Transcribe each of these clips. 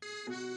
thank you.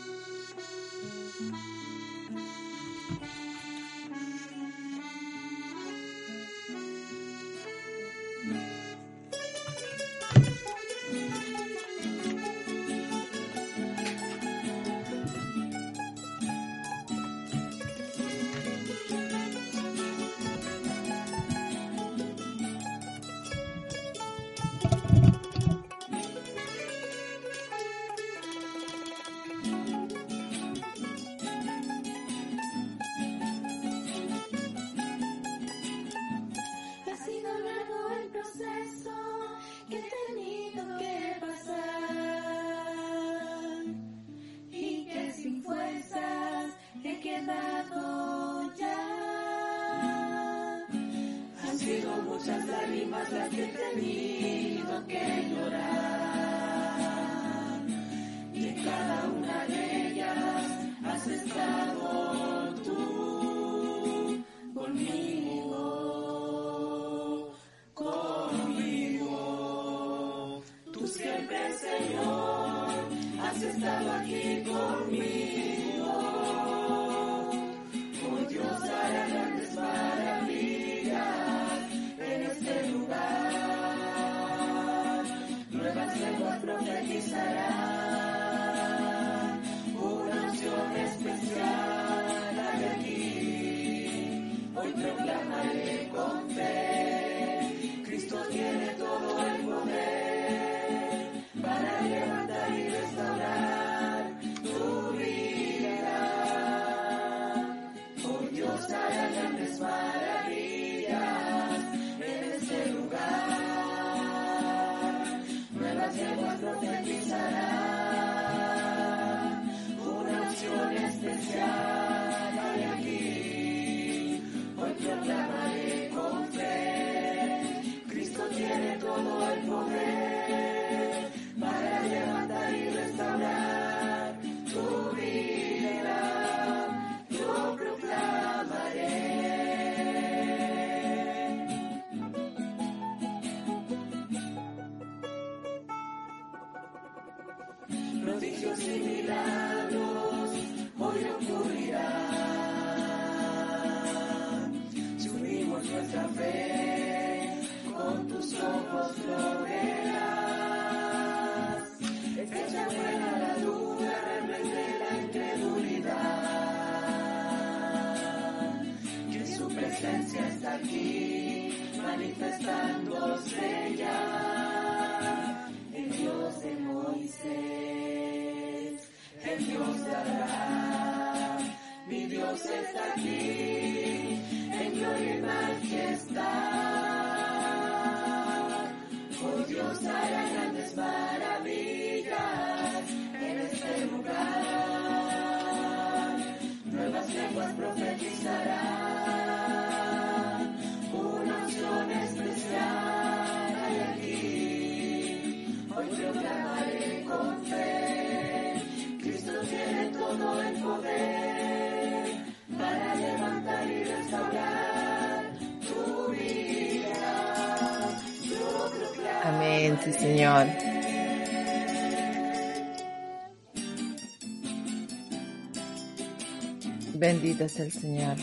pidas al Señor.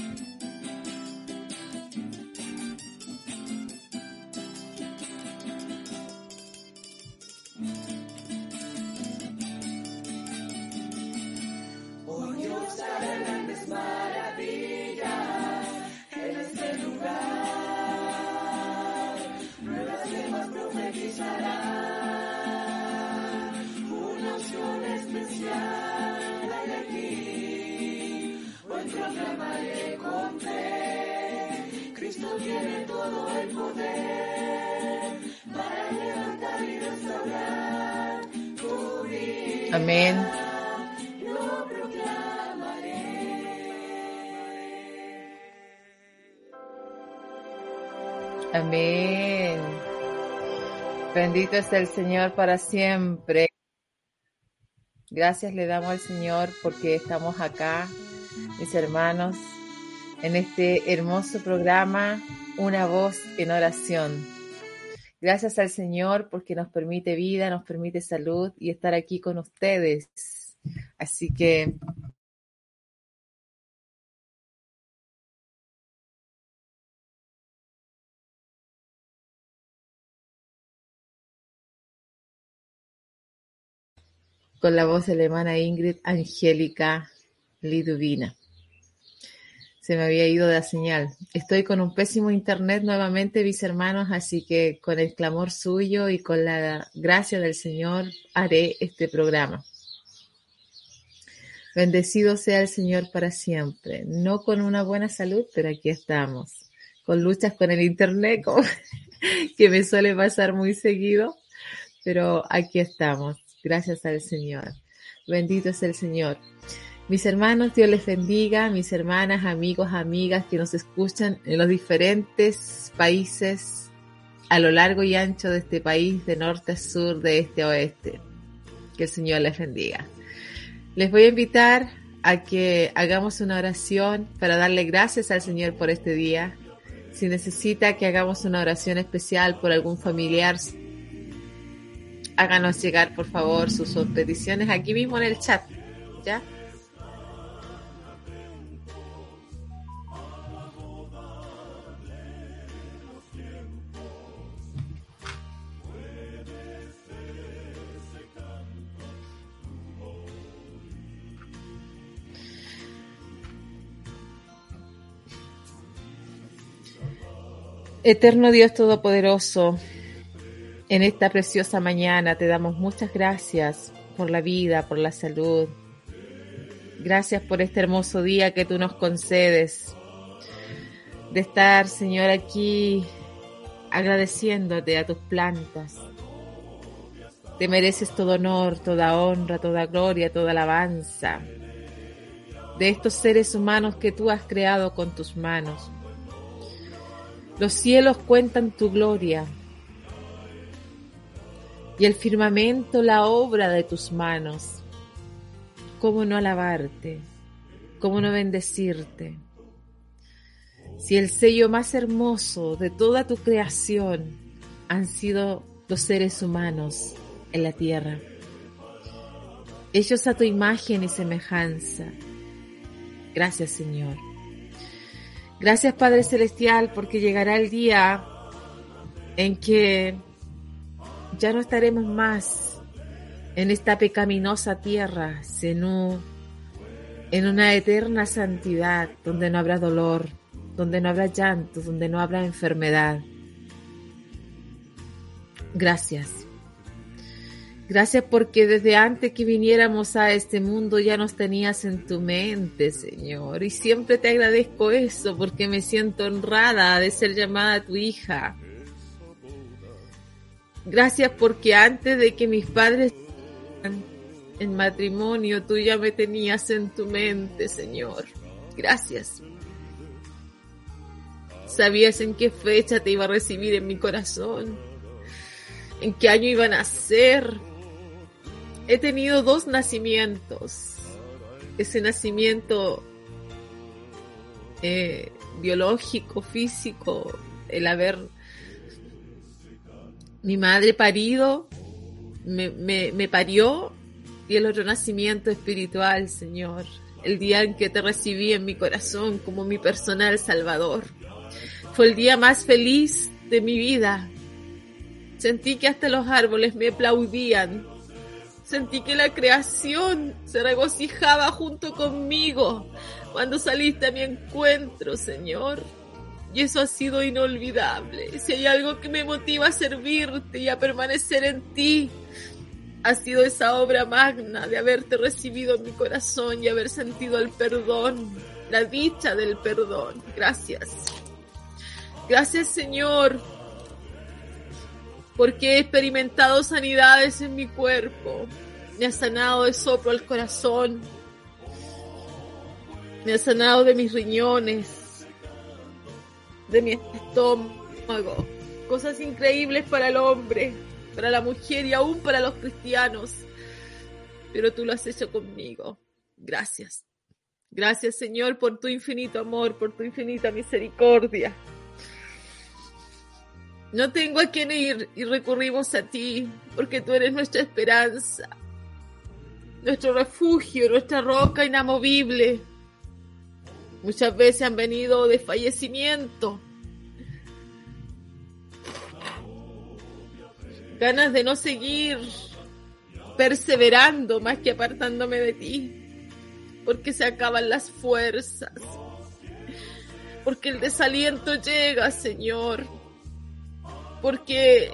Amén. Amén. Bendito es el Señor para siempre. Gracias le damos al Señor porque estamos acá, mis hermanos, en este hermoso programa, Una voz en oración Gracias al Señor porque nos permite vida, nos permite salud y estar aquí con ustedes. Así que con la voz hermana Ingrid Angélica Liduvina. Se me había ido la señal. Estoy con un pésimo internet nuevamente, mis hermanos, así que con el clamor suyo y con la gracia del Señor haré este programa. Bendecido sea el Señor para siempre. No con una buena salud, pero aquí estamos. Con luchas con el internet, que me suele pasar muy seguido, pero aquí estamos Gracias al Señor. Bendito es el Señor. Mis hermanos, Dios les bendiga, mis hermanas, amigos, amigas que nos escuchan en los diferentes países a lo largo y ancho de este país, de norte a sur, de este a oeste. Que el Señor les bendiga. Les voy a invitar a que hagamos una oración para darle gracias al Señor por este día. Si necesita que hagamos una oración especial por algún familiar, háganos llegar por favor sus peticiones aquí mismo en el chat, ¿ya? Eterno Dios Todopoderoso, en esta preciosa mañana te damos muchas gracias por la vida, por la salud. Gracias por este hermoso día que tú nos concedes. De estar, Señor, aquí agradeciéndote a tus plantas. Te mereces todo honor, toda honra, toda gloria, toda alabanza. De estos seres humanos que tú has creado con tus manos. Los cielos cuentan tu gloria, y el firmamento la obra de tus manos. ¿Cómo no alabarte? ¿Cómo no bendecirte? Si el sello más hermoso de toda tu creación han sido los seres humanos en la tierra, ellos a tu imagen y semejanza. Gracias Señor. Gracias Padre Celestial porque llegará el día en que ya no estaremos más en esta pecaminosa tierra, sino en una eterna santidad donde no habrá dolor, donde no habrá llanto, donde no habrá enfermedad. Gracias. Gracias porque desde antes que viniéramos a este mundo ya nos tenías en tu mente, Señor. Y siempre te agradezco eso porque me siento honrada de ser llamada tu hija. Gracias porque antes de que mis padres en matrimonio, tú ya me tenías en tu mente, Señor. Gracias. Sabías en qué fecha te iba a recibir en mi corazón, en qué año iba a nacer. He tenido dos nacimientos. Ese nacimiento eh, biológico, físico, el haber mi madre parido, me, me, parió y el otro nacimiento espiritual, Señor. El día en que te recibí en mi corazón como mi personal salvador. Fue el día más feliz de mi vida. Sentí que hasta los árboles me aplaudían. Sentí que la creación se regocijaba junto conmigo cuando saliste a mi encuentro, Señor. Y eso ha sido inolvidable. Si hay algo que me motiva a servirte y a permanecer en ti, ha sido esa obra magna de haberte recibido en mi corazón y haber sentido el perdón, la dicha del perdón. Gracias. Gracias Señor, porque he experimentado sanidades en mi cuerpo. Me ha sanado de soplo al corazón. Me ha sanado de mis riñones de mi estómago, cosas increíbles para el hombre, para la mujer y aún para los cristianos. Pero tú lo has hecho conmigo. Gracias. Gracias Señor por tu infinito amor, por tu infinita misericordia. No tengo a quién ir y recurrimos a ti, porque tú eres nuestra esperanza, nuestro refugio, nuestra roca inamovible. Muchas veces han venido de fallecimiento, ganas de no seguir perseverando más que apartándome de ti, porque se acaban las fuerzas, porque el desaliento llega, Señor, porque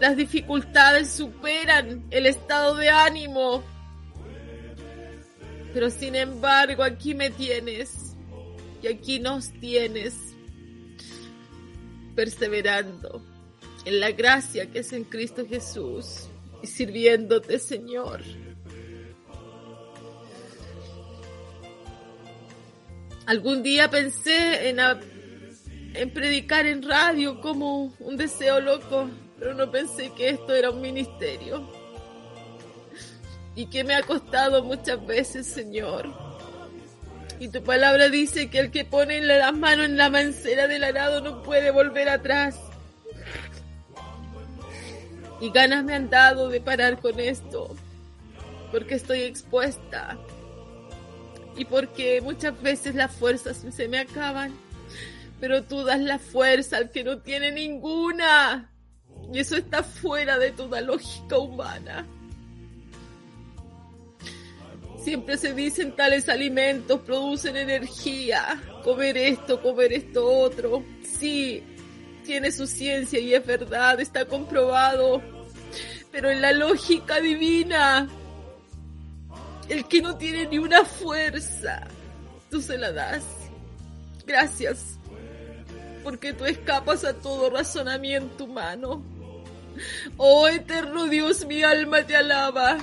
las dificultades superan el estado de ánimo. Pero sin embargo, aquí me tienes y aquí nos tienes perseverando en la gracia que es en Cristo Jesús y sirviéndote, Señor. Algún día pensé en, en predicar en radio como un deseo loco, pero no pensé que esto era un ministerio. Y que me ha costado muchas veces, Señor. Y tu palabra dice que el que pone las manos en la mancera del arado no puede volver atrás. Y ganas me han dado de parar con esto, porque estoy expuesta. Y porque muchas veces las fuerzas se me acaban pero tú das la fuerza al que no tiene ninguna. Y eso está fuera de toda lógica humana. Siempre se dicen tales alimentos producen energía, comer esto, comer esto otro. Sí, tiene su ciencia y es verdad, está comprobado. Pero en la lógica divina, el que no tiene ni una fuerza, tú se la das. Gracias porque tú escapas a todo razonamiento humano. Oh eterno Dios, mi alma te alaba,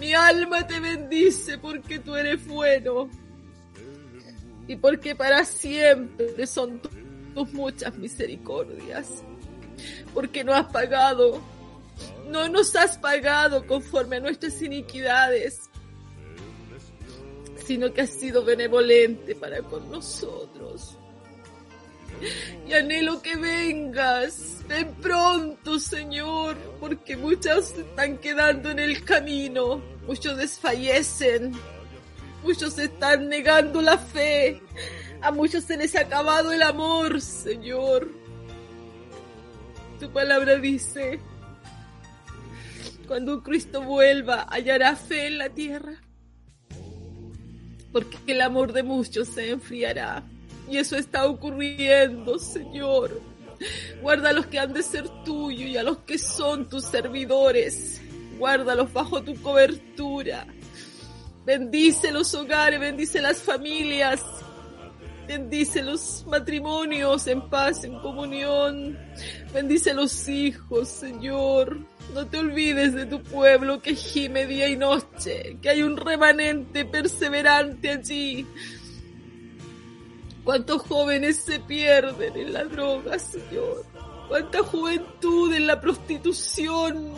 mi alma te bendice porque tú eres bueno. Y porque para siempre son tus muchas misericordias, porque no has pagado, no nos has pagado conforme a nuestras iniquidades, sino que has sido benevolente para con nosotros y anhelo que vengas. Ven pronto, Señor, porque muchos están quedando en el camino, muchos desfallecen, muchos están negando la fe, a muchos se les ha acabado el amor, Señor. Tu palabra dice, cuando Cristo vuelva, hallará fe en la tierra, porque el amor de muchos se enfriará. Y eso está ocurriendo, Señor. Guarda a los que han de ser tuyos y a los que son tus servidores. Guárdalos bajo tu cobertura. Bendice los hogares, bendice las familias. Bendice los matrimonios en paz, en comunión. Bendice los hijos, Señor. No te olvides de tu pueblo que gime día y noche, que hay un remanente perseverante allí ¿Cuántos jóvenes se pierden en la droga, Señor? ¿Cuánta juventud en la prostitución?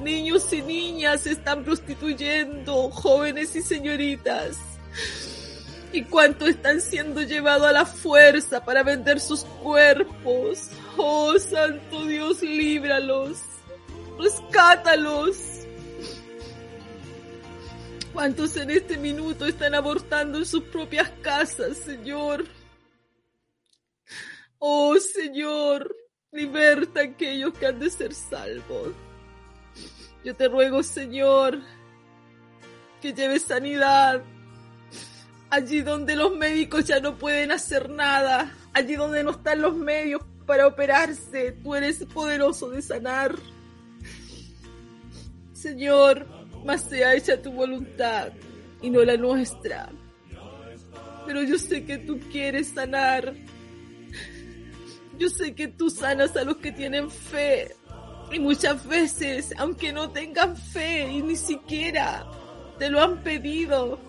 Niños y niñas se están prostituyendo, jóvenes y señoritas. ¿Y cuánto están siendo llevados a la fuerza para vender sus cuerpos? Oh, Santo Dios, líbralos. Rescátalos. ¿Cuántos en este minuto están abortando en sus propias casas, Señor? Oh, Señor, liberta a aquellos que han de ser salvos. Yo te ruego, Señor, que lleves sanidad allí donde los médicos ya no pueden hacer nada, allí donde no están los medios para operarse. Tú eres poderoso de sanar. Señor, mas sea hecha tu voluntad y no la nuestra. Pero yo sé que tú quieres sanar. Yo sé que tú sanas a los que tienen fe. Y muchas veces, aunque no tengan fe y ni siquiera te lo han pedido,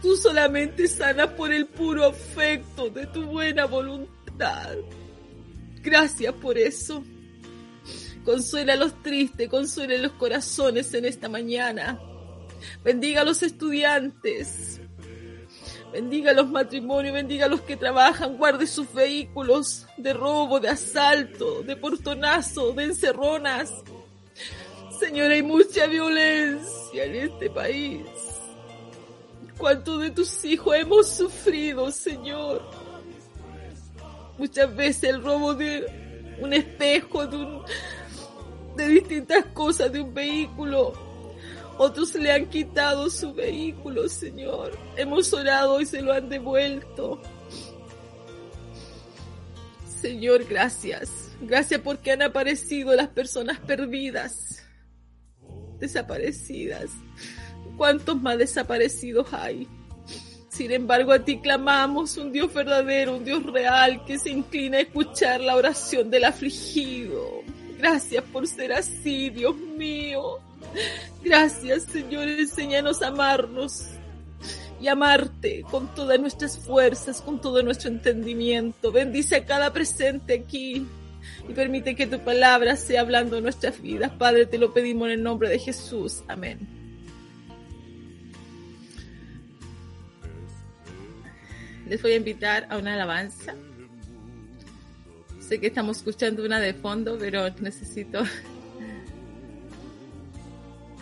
tú solamente sanas por el puro afecto de tu buena voluntad. Gracias por eso. Consuela a los tristes, consuela los corazones en esta mañana. Bendiga a los estudiantes. Bendiga a los matrimonios, bendiga a los que trabajan, guarde sus vehículos de robo, de asalto, de portonazo, de encerronas. Señor, hay mucha violencia en este país. ¿Cuántos de tus hijos hemos sufrido, Señor? Muchas veces el robo de un espejo, de, un, de distintas cosas, de un vehículo. Otros le han quitado su vehículo, Señor. Hemos orado y se lo han devuelto. Señor, gracias. Gracias porque han aparecido las personas perdidas, desaparecidas. ¿Cuántos más desaparecidos hay? Sin embargo, a ti clamamos un Dios verdadero, un Dios real que se inclina a escuchar la oración del afligido. Gracias por ser así, Dios mío. Gracias, Señor. Enséñanos a amarnos y amarte con todas nuestras fuerzas, con todo nuestro entendimiento. Bendice a cada presente aquí y permite que tu palabra sea hablando en nuestras vidas. Padre, te lo pedimos en el nombre de Jesús. Amén. les voy a invitar a una alabanza. Sé que estamos escuchando una de fondo, pero necesito...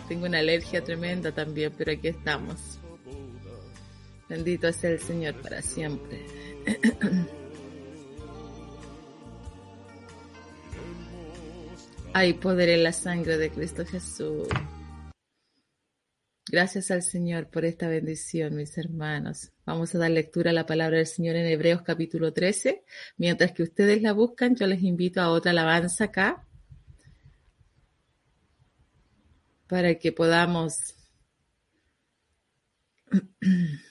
Tengo una alergia tremenda también, pero aquí estamos. Bendito sea el Señor para siempre. Hay poder en la sangre de Cristo Jesús. Gracias al Señor por esta bendición, mis hermanos. Vamos a dar lectura a la palabra del Señor en Hebreos capítulo 13. Mientras que ustedes la buscan, yo les invito a otra alabanza acá para que podamos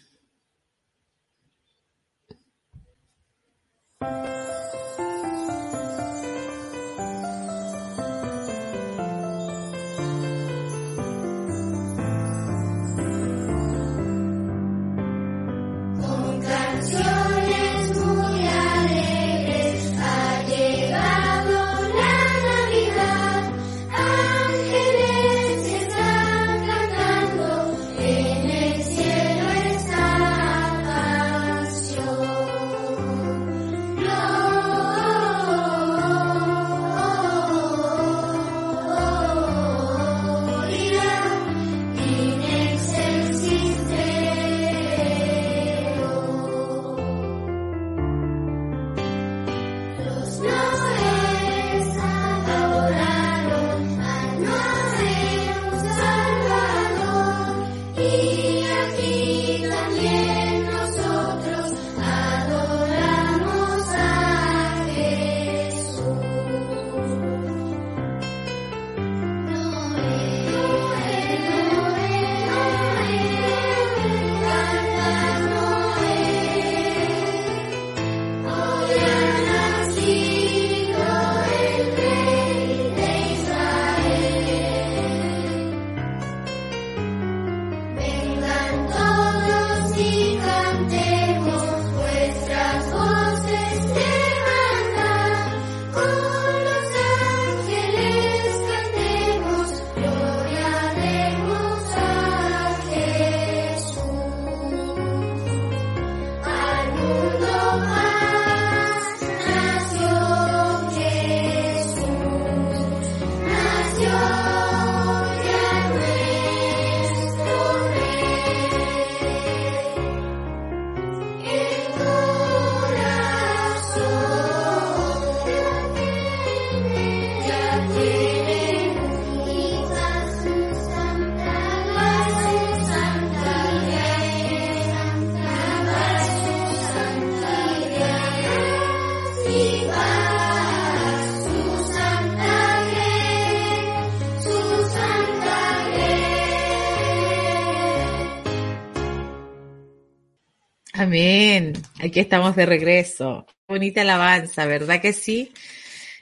Amén. Aquí estamos de regreso. Bonita alabanza, ¿verdad que sí?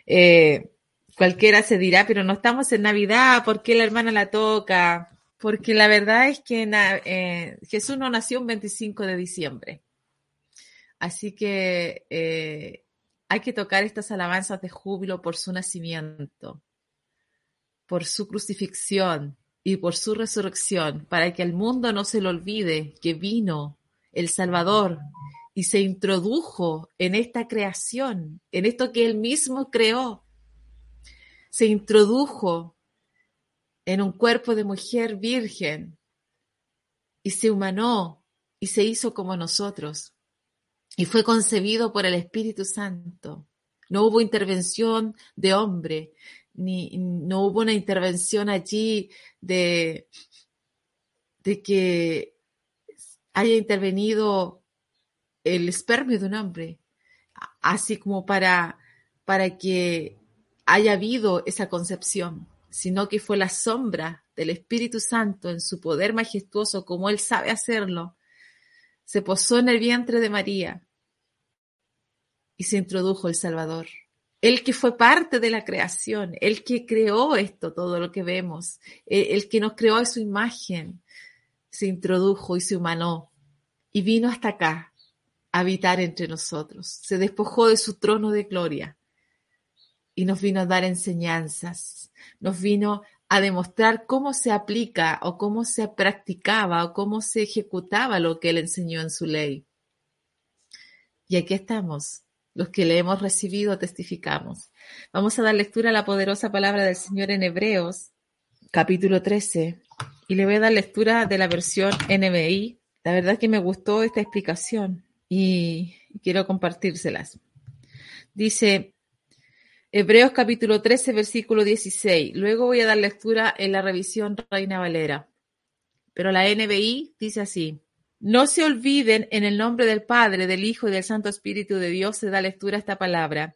Eh, cualquiera se dirá, pero no estamos en Navidad, ¿por qué la hermana la toca? Porque la verdad es que eh, Jesús no nació un 25 de diciembre. Así que eh, hay que tocar estas alabanzas de júbilo por su nacimiento, por su crucifixión y por su resurrección, para que al mundo no se le olvide que vino el Salvador y se introdujo en esta creación, en esto que él mismo creó. Se introdujo en un cuerpo de mujer virgen y se humanó y se hizo como nosotros y fue concebido por el Espíritu Santo. No hubo intervención de hombre, ni no hubo una intervención allí de, de que haya intervenido el espermio de un hombre, así como para, para que haya habido esa concepción, sino que fue la sombra del Espíritu Santo en su poder majestuoso, como Él sabe hacerlo, se posó en el vientre de María y se introdujo el Salvador. Él que fue parte de la creación, el que creó esto, todo lo que vemos, el, que nos creó a su imagen, se introdujo y se humanó y vino hasta acá a habitar entre nosotros. Se despojó de su trono de gloria y nos vino a dar enseñanzas, nos vino a demostrar cómo se aplica o cómo se practicaba o cómo se ejecutaba lo que él enseñó en su ley. Y aquí estamos, los que le hemos recibido testificamos. Vamos a dar lectura a la poderosa palabra del Señor en Hebreos, capítulo 13, y le voy a dar lectura de la versión NBI. La verdad que me gustó esta explicación y quiero compartírselas. Dice Hebreos capítulo 13, versículo 16. Luego voy a dar lectura en la revisión Reina Valera. Pero la NBI dice así. No se olviden en el nombre del Padre, del Hijo y del Santo Espíritu de Dios se da lectura esta palabra.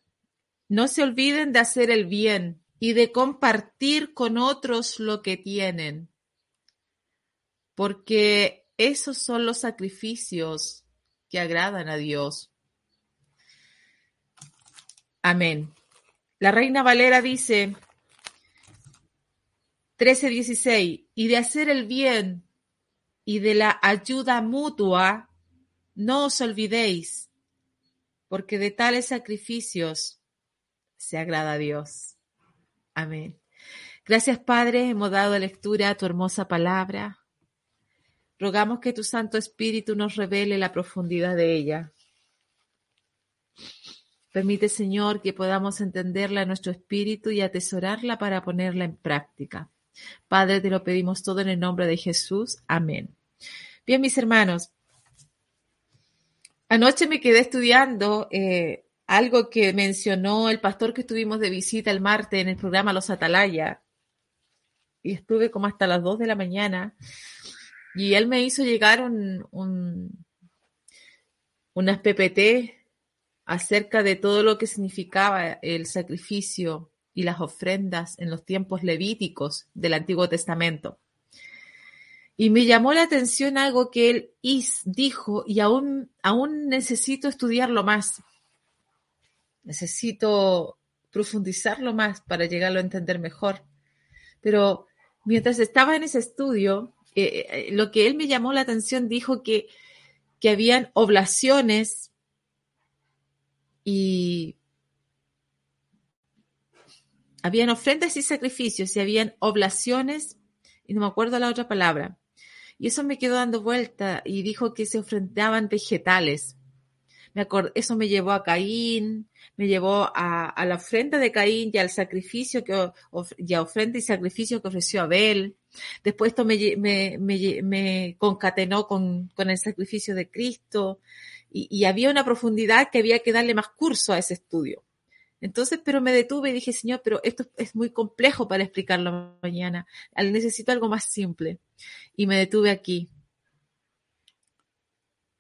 No se olviden de hacer el bien y de compartir con otros lo que tienen, porque esos son los sacrificios que agradan a Dios. Amén. La Reina Valera dice 13:16, y de hacer el bien y de la ayuda mutua, no os olvidéis, porque de tales sacrificios se agrada a Dios. Amén. Gracias, Padre, hemos dado lectura a tu hermosa palabra. Rogamos que tu Santo Espíritu nos revele la profundidad de ella. Permite, Señor, que podamos entenderla en nuestro espíritu y atesorarla para ponerla en práctica. Padre, te lo pedimos todo en el nombre de Jesús. Amén. Bien, mis hermanos, anoche me quedé estudiando eh, algo que mencionó el pastor que estuvimos de visita el martes en el programa Los Atalaya. Y estuve como hasta las 2 de la mañana. Y él me hizo llegar un, un, unas PPT acerca de todo lo que significaba el sacrificio y las ofrendas en los tiempos levíticos del Antiguo Testamento. Y me llamó la atención algo que él dijo y aún, aún necesito estudiarlo más. Necesito profundizarlo más para llegarlo a entender mejor. Pero mientras estaba en ese estudio, eh, eh, lo que él me llamó la atención dijo que, que habían oblaciones y habían ofrendas y sacrificios y habían oblaciones y no me acuerdo la otra palabra. Y eso me quedó dando vuelta y dijo que se ofrendaban vegetales. Me eso me llevó a Caín, me llevó a, la ofrenda de Caín y al sacrificio que, y a ofrenda y sacrificio que ofreció Abel. Después esto me, me, concatenó con, con, el sacrificio de Cristo y, y había una profundidad que había que darle más curso a ese estudio. Entonces, pero me detuve y dije, Señor, pero esto es muy complejo para explicarlo mañana. Necesito algo más simple. Y me detuve aquí.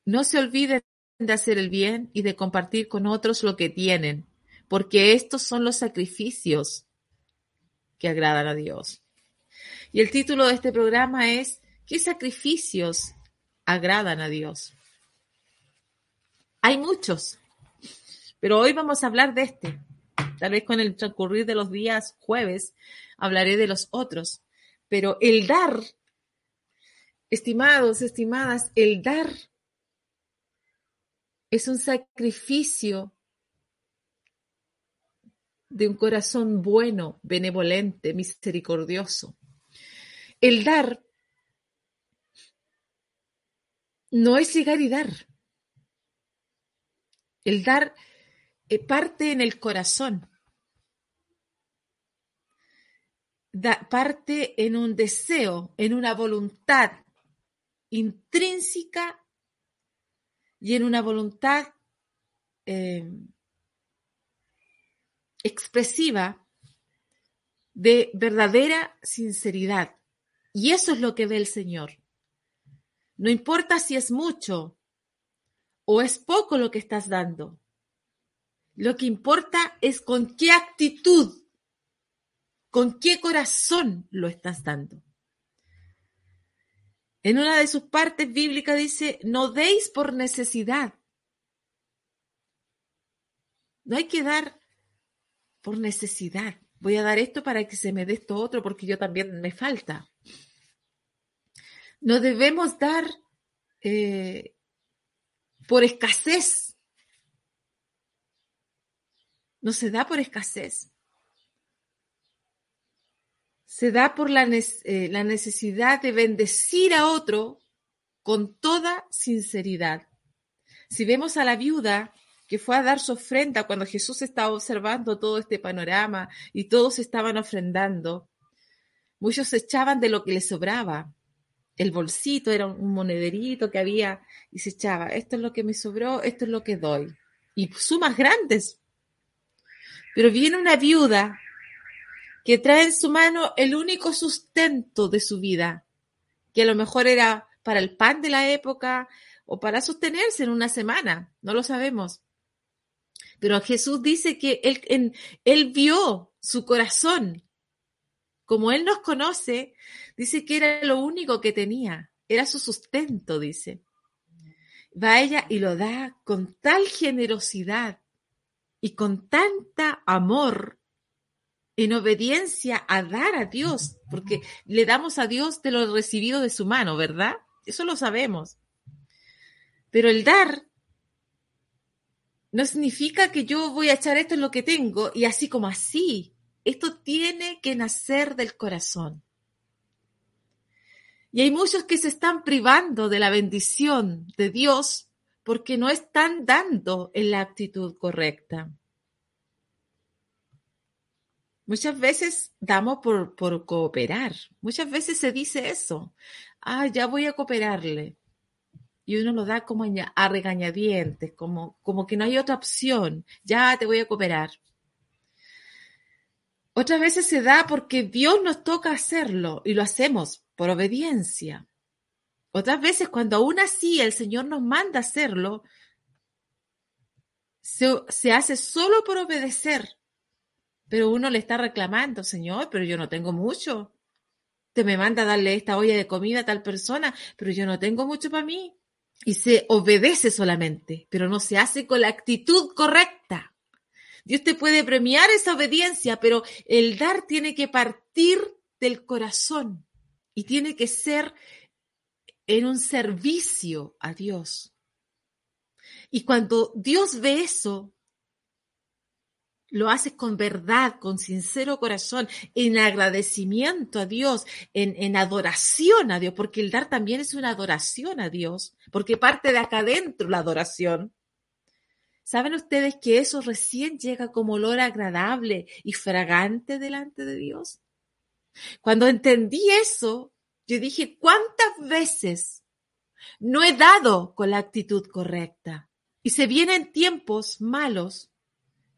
No se olviden de hacer el bien y de compartir con otros lo que tienen, porque estos son los sacrificios que agradan a Dios. Y el título de este programa es ¿Qué sacrificios agradan a Dios? Hay muchos, pero hoy vamos a hablar de este. Tal vez con el transcurrir de los días jueves hablaré de los otros. Pero el dar, estimados, estimadas, el dar es un sacrificio de un corazón bueno, benevolente, misericordioso. El dar no es llegar y dar. El dar eh, parte en el corazón. parte en un deseo, en una voluntad intrínseca y en una voluntad eh, expresiva de verdadera sinceridad. Y eso es lo que ve el Señor. No importa si es mucho o es poco lo que estás dando. Lo que importa es con qué actitud, con qué corazón lo estás dando. En una de sus partes bíblicas dice, no deis por necesidad. No hay que dar por necesidad. Voy a dar esto para que se me dé esto otro porque yo también me falta. No debemos dar eh, por escasez. No se da por escasez. Se da por la, eh, la necesidad de bendecir a otro con toda sinceridad. Si vemos a la viuda que fue a dar su ofrenda cuando Jesús estaba observando todo este panorama y todos estaban ofrendando. Muchos se echaban de lo que les sobraba. El bolsito era un monederito que había y se echaba, esto es lo que me sobró, esto es lo que doy. Y sumas grandes. Pero viene una viuda que trae en su mano el único sustento de su vida, que a lo mejor era para el pan de la época o para sostenerse en una semana, no lo sabemos. Pero Jesús dice que él, él vio su corazón. Como Él nos conoce, dice que era lo único que tenía, era su sustento, dice. Va ella y lo da con tal generosidad y con tanta amor en obediencia a dar a Dios, porque le damos a Dios de lo recibido de su mano, ¿verdad? Eso lo sabemos. Pero el dar no significa que yo voy a echar esto en lo que tengo y así como así. Esto tiene que nacer del corazón. Y hay muchos que se están privando de la bendición de Dios porque no están dando en la actitud correcta. Muchas veces damos por, por cooperar. Muchas veces se dice eso. Ah, ya voy a cooperarle y uno lo da como a regañadientes, como, como que no hay otra opción, ya te voy a cooperar. Otras veces se da porque Dios nos toca hacerlo y lo hacemos por obediencia. Otras veces cuando aún así el Señor nos manda hacerlo, se, hace solo por obedecer. Pero uno le está reclamando, Señor, pero yo no tengo mucho. Te me manda darle esta olla de comida a tal persona, pero yo no tengo mucho para mí y se obedece solamente, pero no se hace con la actitud correcta. Dios te puede premiar esa obediencia, pero el dar tiene que partir del corazón y tiene que ser en un servicio a Dios. Y cuando Dios ve eso, lo haces con verdad, con sincero corazón, en agradecimiento a Dios, en, adoración a Dios, porque el dar también es una adoración a Dios, porque parte de acá adentro la adoración. ¿Saben ustedes que eso recién llega como olor agradable y fragante delante de Dios? Cuando entendí eso, yo dije, ¿cuántas veces no he dado con la actitud correcta? Y se vienen tiempos malos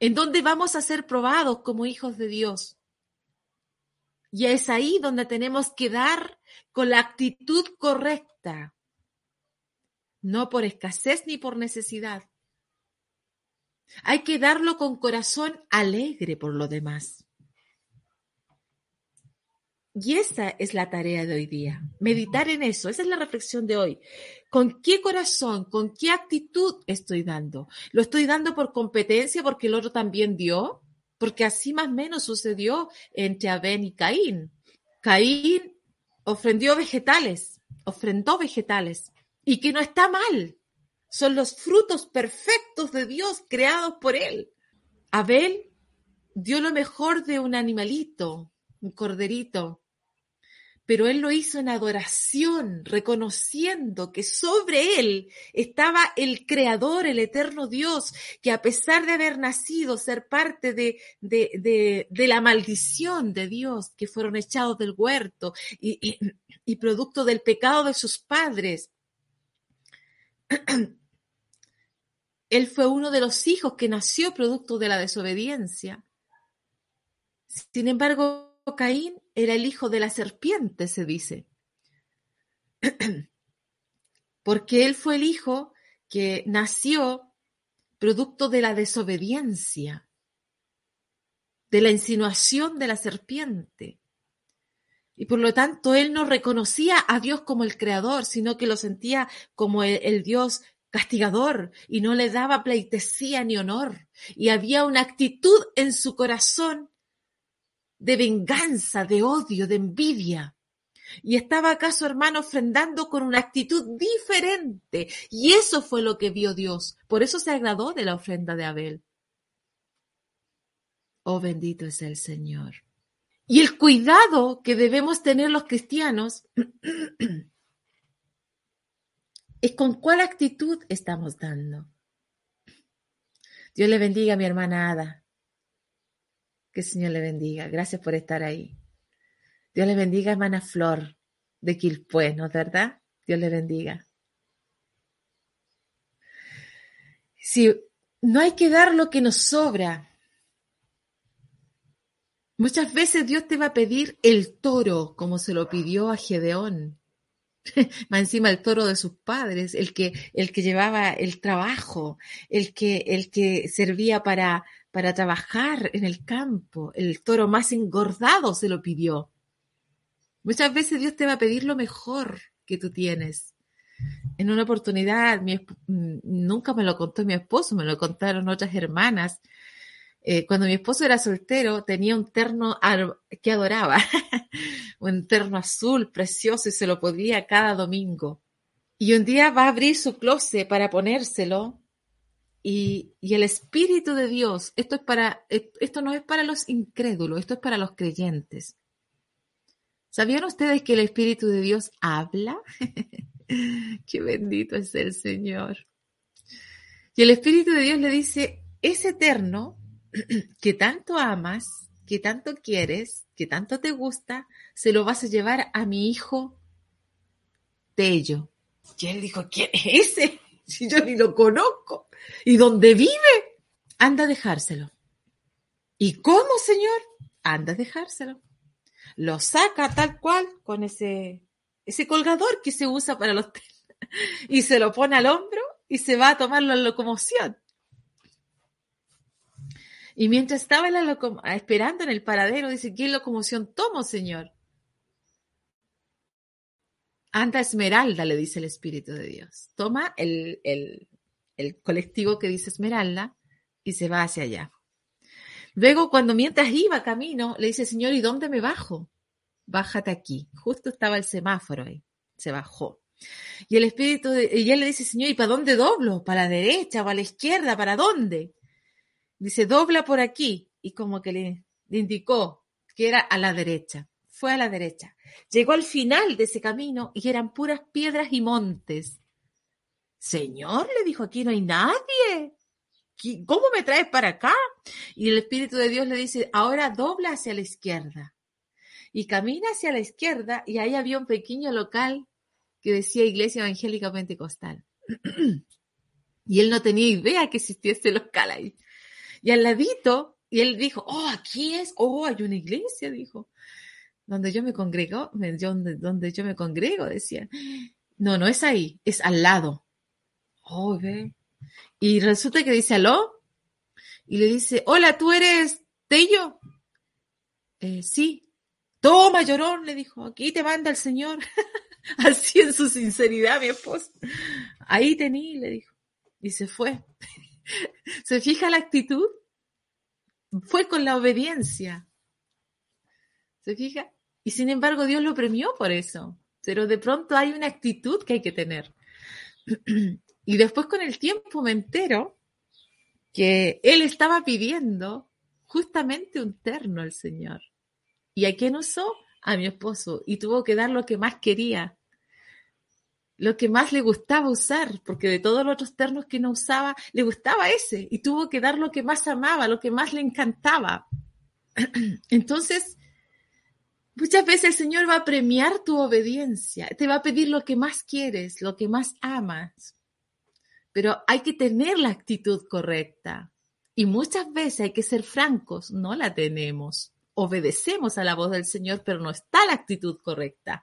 en donde vamos a ser probados como hijos de Dios. Y es ahí donde tenemos que dar con la actitud correcta, no por escasez ni por necesidad. Hay que darlo con corazón alegre por lo demás. Y esa es la tarea de hoy día, meditar en eso, esa es la reflexión de hoy. ¿Con qué corazón, con qué actitud estoy dando? ¿Lo estoy dando por competencia porque el otro también dio? Porque así más o menos sucedió entre Abén y Caín. Caín ofrendió vegetales, ofrendó vegetales, y que no está mal. Son los frutos perfectos de Dios creados por él. Abel dio lo mejor de un animalito, un corderito, pero él lo hizo en adoración, reconociendo que sobre él estaba el Creador, el eterno Dios, que a pesar de haber nacido, ser parte de, de, de, la maldición de Dios, que fueron echados del huerto y, y, y producto del pecado de sus padres, él fue uno de los hijos que nació producto de la desobediencia. Sin embargo, Caín era el hijo de la serpiente, se dice. Porque él fue el hijo que nació producto de la desobediencia, de la insinuación de la serpiente. Y por lo tanto, él no reconocía a Dios como el creador, sino que lo sentía como el, el Dios castigador y no le daba pleitesía ni honor. Y había una actitud en su corazón de venganza, de odio, de envidia. Y estaba acá su hermano ofrendando con una actitud diferente. Y eso fue lo que vio Dios. Por eso se agradó de la ofrenda de Abel. Oh bendito es el Señor. Y el cuidado que debemos tener los cristianos es con cuál actitud estamos dando. Dios le bendiga mi hermana Ada. Que el Señor le bendiga. Gracias por estar ahí. Dios le bendiga, hermana Flor de Quilpué, ¿no es verdad? Dios le bendiga. Si no hay que dar lo que nos sobra. Muchas veces Dios te va a pedir el toro, como se lo pidió a Gedeón. Más encima el toro de sus padres, el que, el que llevaba el trabajo, el que, el que servía para, para trabajar en el campo. El toro más engordado se lo pidió. Muchas veces Dios te va a pedir lo mejor que tú tienes. En una oportunidad, mi, mm, nunca me lo contó mi esposo, me lo contaron otras hermanas. Eh, cuando mi esposo era soltero, tenía un terno que adoraba, un terno azul precioso y se lo podía cada domingo. Y un día va a abrir su closet para ponérselo y, el Espíritu de Dios, esto, es para, esto no es para los incrédulos, esto es para los creyentes. ¿Sabían ustedes que el Espíritu de Dios habla? Qué bendito es el Señor. Y el Espíritu de Dios le dice, es eterno que tanto amas, que tanto quieres, que tanto te gusta, se lo vas a llevar a mi hijo Tello. Y él dijo, ¿quién es ese? Si yo ni lo conozco. ¿Y dónde vive? Anda a dejárselo. ¿Y cómo, señor? Anda a dejárselo. Lo saca tal cual con ese, ese colgador que se usa para los y se lo pone al hombro y se va a tomar la locomoción. Y mientras estaba la esperando en el paradero, dice, ¿qué locomoción tomo, señor? Anda Esmeralda, le dice el Espíritu de Dios. Toma el, el, colectivo que dice Esmeralda y se va hacia allá. Luego, cuando mientras iba camino, le dice, Señor, ¿y dónde me bajo? Bájate aquí. Justo estaba el semáforo ahí. Se bajó. Y el espíritu, de, y él le dice, Señor, ¿y para dónde doblo? ¿Para la derecha? ¿Para la izquierda? ¿Para dónde? Dice, dobla por aquí. Y como que le indicó que era a la derecha. Fue a la derecha. Llegó al final de ese camino y eran puras piedras y montes. Señor, le dijo, aquí no hay nadie. ¿Cómo me traes para acá? Y el Espíritu de Dios le dice, ahora dobla hacia la izquierda. Y camina hacia la izquierda y ahí había un pequeño local que decía Iglesia Evangélica Pentecostal. y él no tenía idea que existía ese local ahí. Y al ladito, y él dijo, oh, aquí es, oh, hay una iglesia, dijo donde yo me congrego, donde, donde yo me congrego, decía. No, no es ahí, es al lado. Oh, ve. Y resulta que dice aló y le dice, hola, ¿tú eres Tello? Eh, sí. Toma, llorón, le dijo, aquí te manda el Señor. Así en su sinceridad, mi esposo. Ahí tení, le dijo. Y se fue. ¿Se fija la actitud? Fue con la obediencia. ¿Se fija? Y sin embargo, Dios lo premió por eso. Pero de pronto hay una actitud que hay que tener. Y después con el tiempo me entero que él estaba pidiendo justamente un terno el Señor. ¿Y a quién usó? A mi esposo. Y tuvo que dar lo que más quería, lo que más le gustaba usar, porque de todos los otros ternos que no usaba, le gustaba ese. Y tuvo que dar lo que más amaba, lo que más le encantaba. Entonces, muchas veces el Señor va a premiar tu obediencia, te va a pedir lo que más quieres, lo que más amas. Pero hay que tener la actitud correcta. Y muchas veces hay que ser francos, no la tenemos. Obedecemos a la voz del Señor, pero no está la actitud correcta.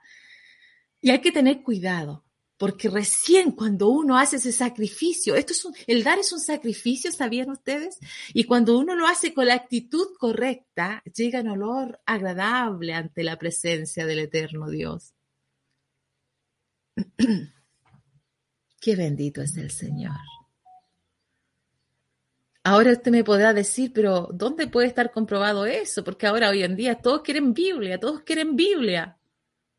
Y hay que tener cuidado, porque recién cuando uno hace ese sacrificio, esto es un, el dar es un sacrificio, ¿sabían ustedes? Y cuando uno lo hace con la actitud correcta, llega un olor agradable ante la presencia del eterno Dios. Qué bendito es el Señor. Ahora usted me podrá decir, pero ¿dónde puede estar comprobado eso? Porque ahora hoy en día todos quieren Biblia, todos quieren Biblia,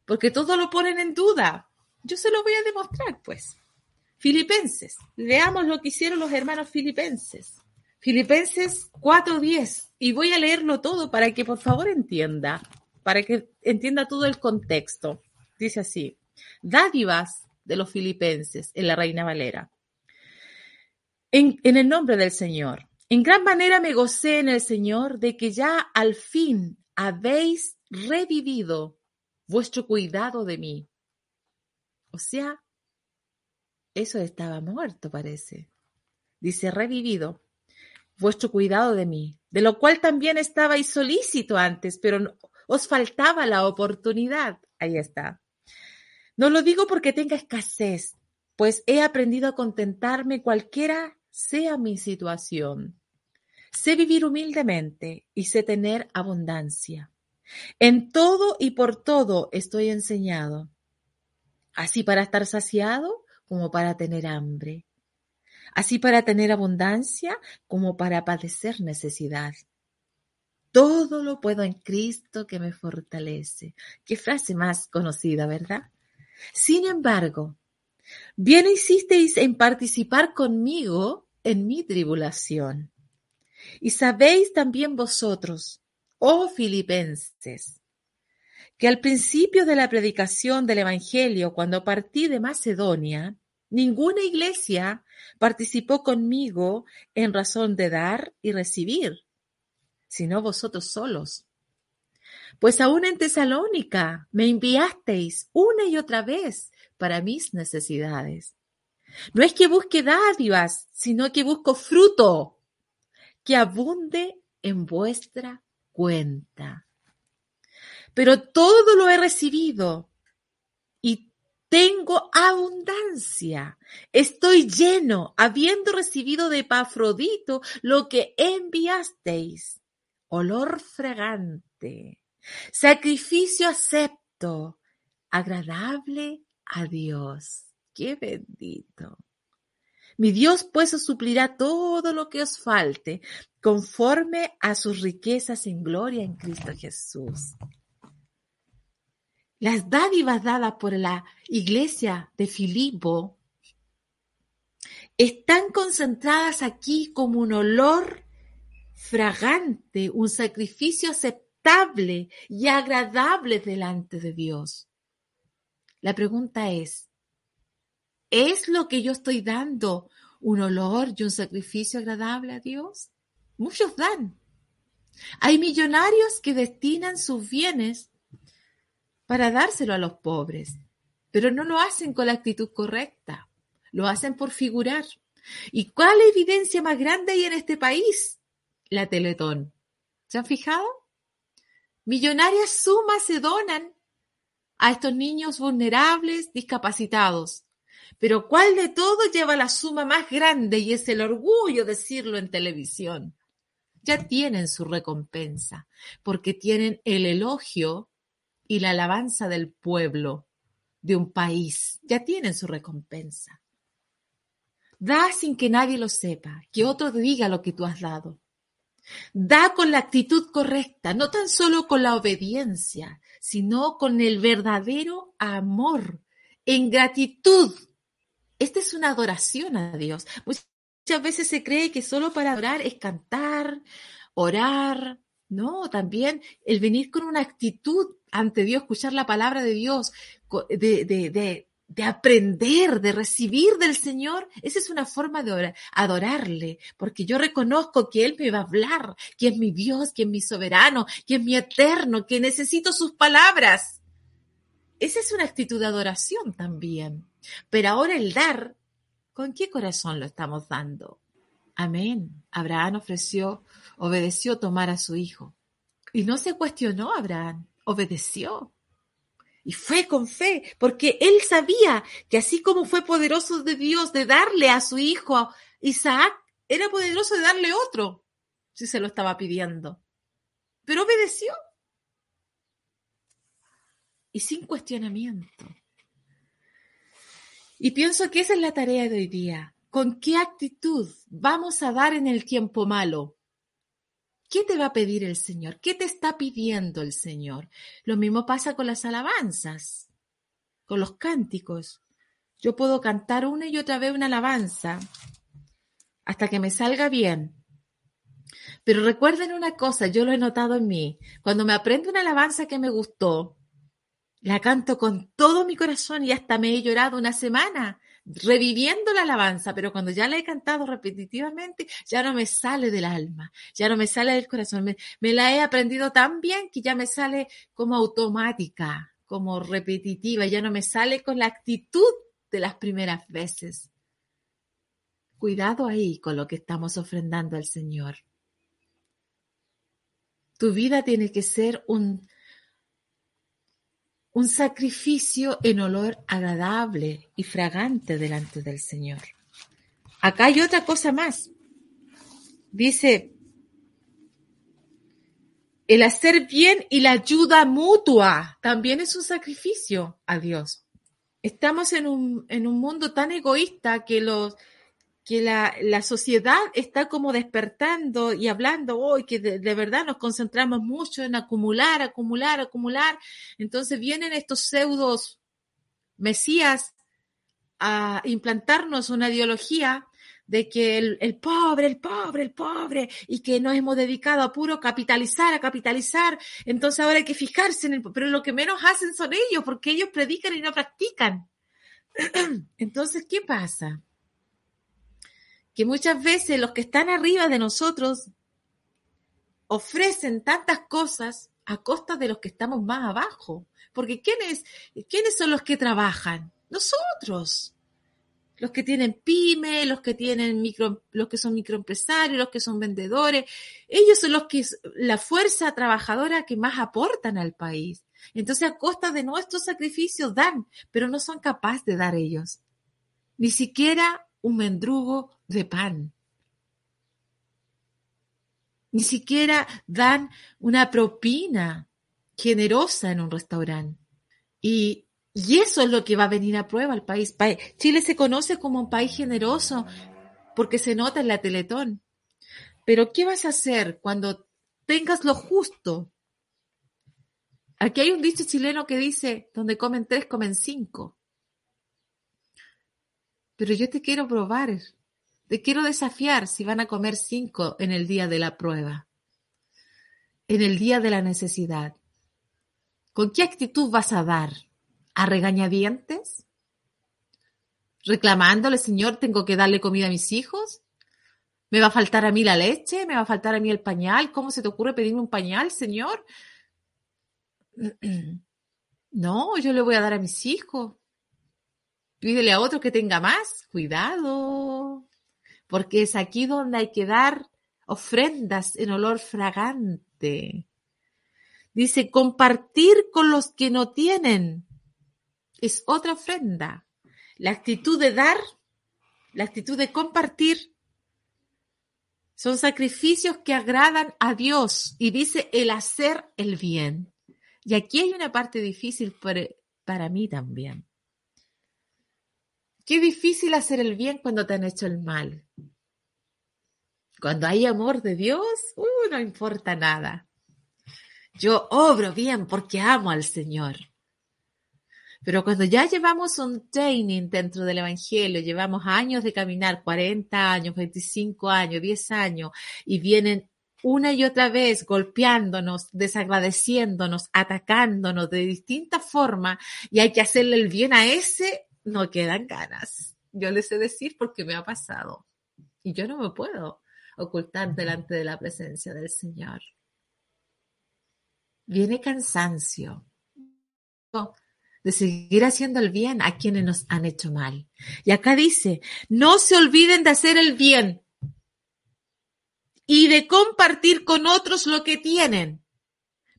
porque todos lo ponen en duda. Yo se lo voy a demostrar, pues. Filipenses, leamos lo que hicieron los hermanos filipenses. Filipenses 4.10, y voy a leerlo todo para que por favor entienda, para que entienda todo el contexto. Dice así, dádivas de los filipenses en la Reina Valera. En, el nombre del Señor. En gran manera me gocé en el Señor de que ya al fin habéis revivido vuestro cuidado de mí. O sea, eso estaba muerto, parece. Dice, revivido vuestro cuidado de mí, de lo cual también estabais solícito antes, pero os faltaba la oportunidad. Ahí está. No lo digo porque tenga escasez, pues he aprendido a contentarme cualquiera sea mi situación. Sé vivir humildemente y sé tener abundancia. En todo y por todo estoy enseñado, así para estar saciado como para tener hambre, así para tener abundancia como para padecer necesidad. Todo lo puedo en Cristo que me fortalece. Qué frase más conocida, ¿verdad? Sin embargo, bien hicisteis en participar conmigo en mi tribulación. Y sabéis también vosotros, oh filipenses, que al principio de la predicación del Evangelio, cuando partí de Macedonia, ninguna iglesia participó conmigo en razón de dar y recibir, sino vosotros solos. Pues aún en Tesalónica me enviasteis una y otra vez para mis necesidades. No es que busque dádivas, sino que busco fruto que abunde en vuestra cuenta. Pero todo lo he recibido y tengo abundancia. Estoy lleno, habiendo recibido de Epafrodito lo que enviasteis. Olor fragante, sacrificio acepto, agradable a Dios qué bendito. Mi Dios pues os suplirá todo lo que os falte, conforme a sus riquezas en gloria en Cristo Jesús. Las dádivas dadas por la iglesia de Filipo están concentradas aquí como un olor fragante, un sacrificio aceptable y agradable delante de Dios. La pregunta es, ¿Es lo que yo estoy dando un olor y un sacrificio agradable a Dios? Muchos dan. Hay millonarios que destinan sus bienes para dárselo a los pobres, pero no lo hacen con la actitud correcta, lo hacen por figurar. ¿Y cuál evidencia más grande hay en este país? La Teletón. ¿Se han fijado? Millonarias sumas se donan a estos niños vulnerables, discapacitados. Pero ¿cuál de todos lleva la suma más grande y es el orgullo decirlo en televisión? Ya tienen su recompensa, porque tienen el elogio y la alabanza del pueblo de un país. Ya tienen su recompensa. Da sin que nadie lo sepa, que otro diga lo que tú has dado. Da con la actitud correcta, no tan solo con la obediencia, sino con el verdadero amor, en gratitud esta es una adoración a Dios. Muchas veces se cree que solo para adorar es cantar orar, ¿no? También el venir con una actitud ante Dios, escuchar la palabra de Dios, de, de, de, de aprender, de recibir del Señor, esa es una forma de orar, adorarle, porque yo reconozco que Él me va a hablar, que es mi Dios, que es mi soberano, que es mi eterno, que necesito sus palabras. Esa es una actitud de adoración también. Pero ahora el dar, ¿con qué corazón lo estamos dando? Amén. Abraham ofreció, obedeció tomar a su hijo. Y no se cuestionó Abraham, obedeció. Y fue con fe, porque él sabía que así como fue poderoso de Dios de darle a su hijo Isaac, era poderoso de darle otro, si se lo estaba pidiendo. Pero obedeció. Y sin cuestionamiento. Y pienso que esa es la tarea de hoy día. ¿Con qué actitud vamos a dar en el tiempo malo? ¿Qué te va a pedir el Señor? ¿Qué te está pidiendo el Señor? Lo mismo pasa con las alabanzas, con los cánticos. Yo puedo cantar una y otra vez una alabanza hasta que me salga bien. Pero recuerden una cosa, yo lo he notado en mí. Cuando me aprendo una alabanza que me gustó, la canto con todo mi corazón y hasta me he llorado una semana reviviendo la alabanza, pero cuando ya la he cantado repetitivamente, ya no me sale del alma, ya no me sale del corazón, me, la he aprendido tan bien que ya me sale como automática, como repetitiva, ya no me sale con la actitud de las primeras veces. Cuidado ahí con lo que estamos ofrendando al Señor. Tu vida tiene que ser un un sacrificio en olor agradable y fragante delante del Señor. Acá hay otra cosa más. Dice, el hacer bien y la ayuda mutua también es un sacrificio a Dios. Estamos en un, en un mundo tan egoísta que los, que la, la, sociedad está como despertando y hablando hoy que de, de, verdad nos concentramos mucho en acumular, acumular, acumular. Entonces vienen estos pseudos mesías a implantarnos una ideología de que el, el, pobre, el pobre, el pobre, y que nos hemos dedicado a puro capitalizar, a capitalizar. Entonces ahora hay que fijarse en el, pero lo que menos hacen son ellos, porque ellos predican y no practican. Entonces, ¿qué pasa? Que muchas veces los que están arriba de nosotros ofrecen tantas cosas a costa de los que estamos más abajo. Porque ¿quiénes, ¿quiénes son los que trabajan? Nosotros. Los que tienen pyme, los que tienen micro, los que son microempresarios, los que son vendedores. Ellos son los que, la fuerza trabajadora que más aportan al país. Entonces, a costa de nuestros sacrificios dan, pero no son capaces de dar ellos. Ni siquiera un mendrugo de pan. Ni siquiera dan una propina generosa en un restaurante. Y, y, eso es lo que va a venir a prueba al país. Chile se conoce como un país generoso porque se nota en la Teletón. Pero ¿qué vas a hacer cuando tengas lo justo? Aquí hay un dicho chileno que dice, donde comen tres, comen cinco. Pero yo te quiero probar, te quiero desafiar si van a comer cinco en el día de la prueba, en el día de la necesidad. ¿Con qué actitud vas a dar? ¿A regañadientes? ¿Reclamándole, Señor, tengo que darle comida a mis hijos? ¿Me va a faltar a mí la leche? ¿Me va a faltar a mí el pañal? ¿Cómo se te ocurre pedirme un pañal, Señor? No, yo le voy a dar a mis hijos. Pídele a otro que tenga más. Cuidado. Porque es aquí donde hay que dar ofrendas en olor fragante. Dice, compartir con los que no tienen. Es otra ofrenda. La actitud de dar, la actitud de compartir, son sacrificios que agradan a Dios. Y dice el hacer el bien. Y aquí hay una parte difícil para, para mí también. Qué difícil hacer el bien cuando te han hecho el mal. Cuando hay amor de Dios, uh, no importa nada. Yo obro bien porque amo al Señor. Pero cuando ya llevamos un training dentro del Evangelio, llevamos años de caminar, 40 años, 25 años, 10 años, y vienen una y otra vez golpeándonos, desagradeciéndonos, atacándonos de distintas formas y hay que hacerle el bien a ese, no quedan ganas. Yo les sé decir porque me ha pasado y yo no me puedo ocultar delante de la presencia del Señor. Viene cansancio de seguir haciendo el bien a quienes nos han hecho mal. Y acá dice, no se olviden de hacer el bien y de compartir con otros lo que tienen,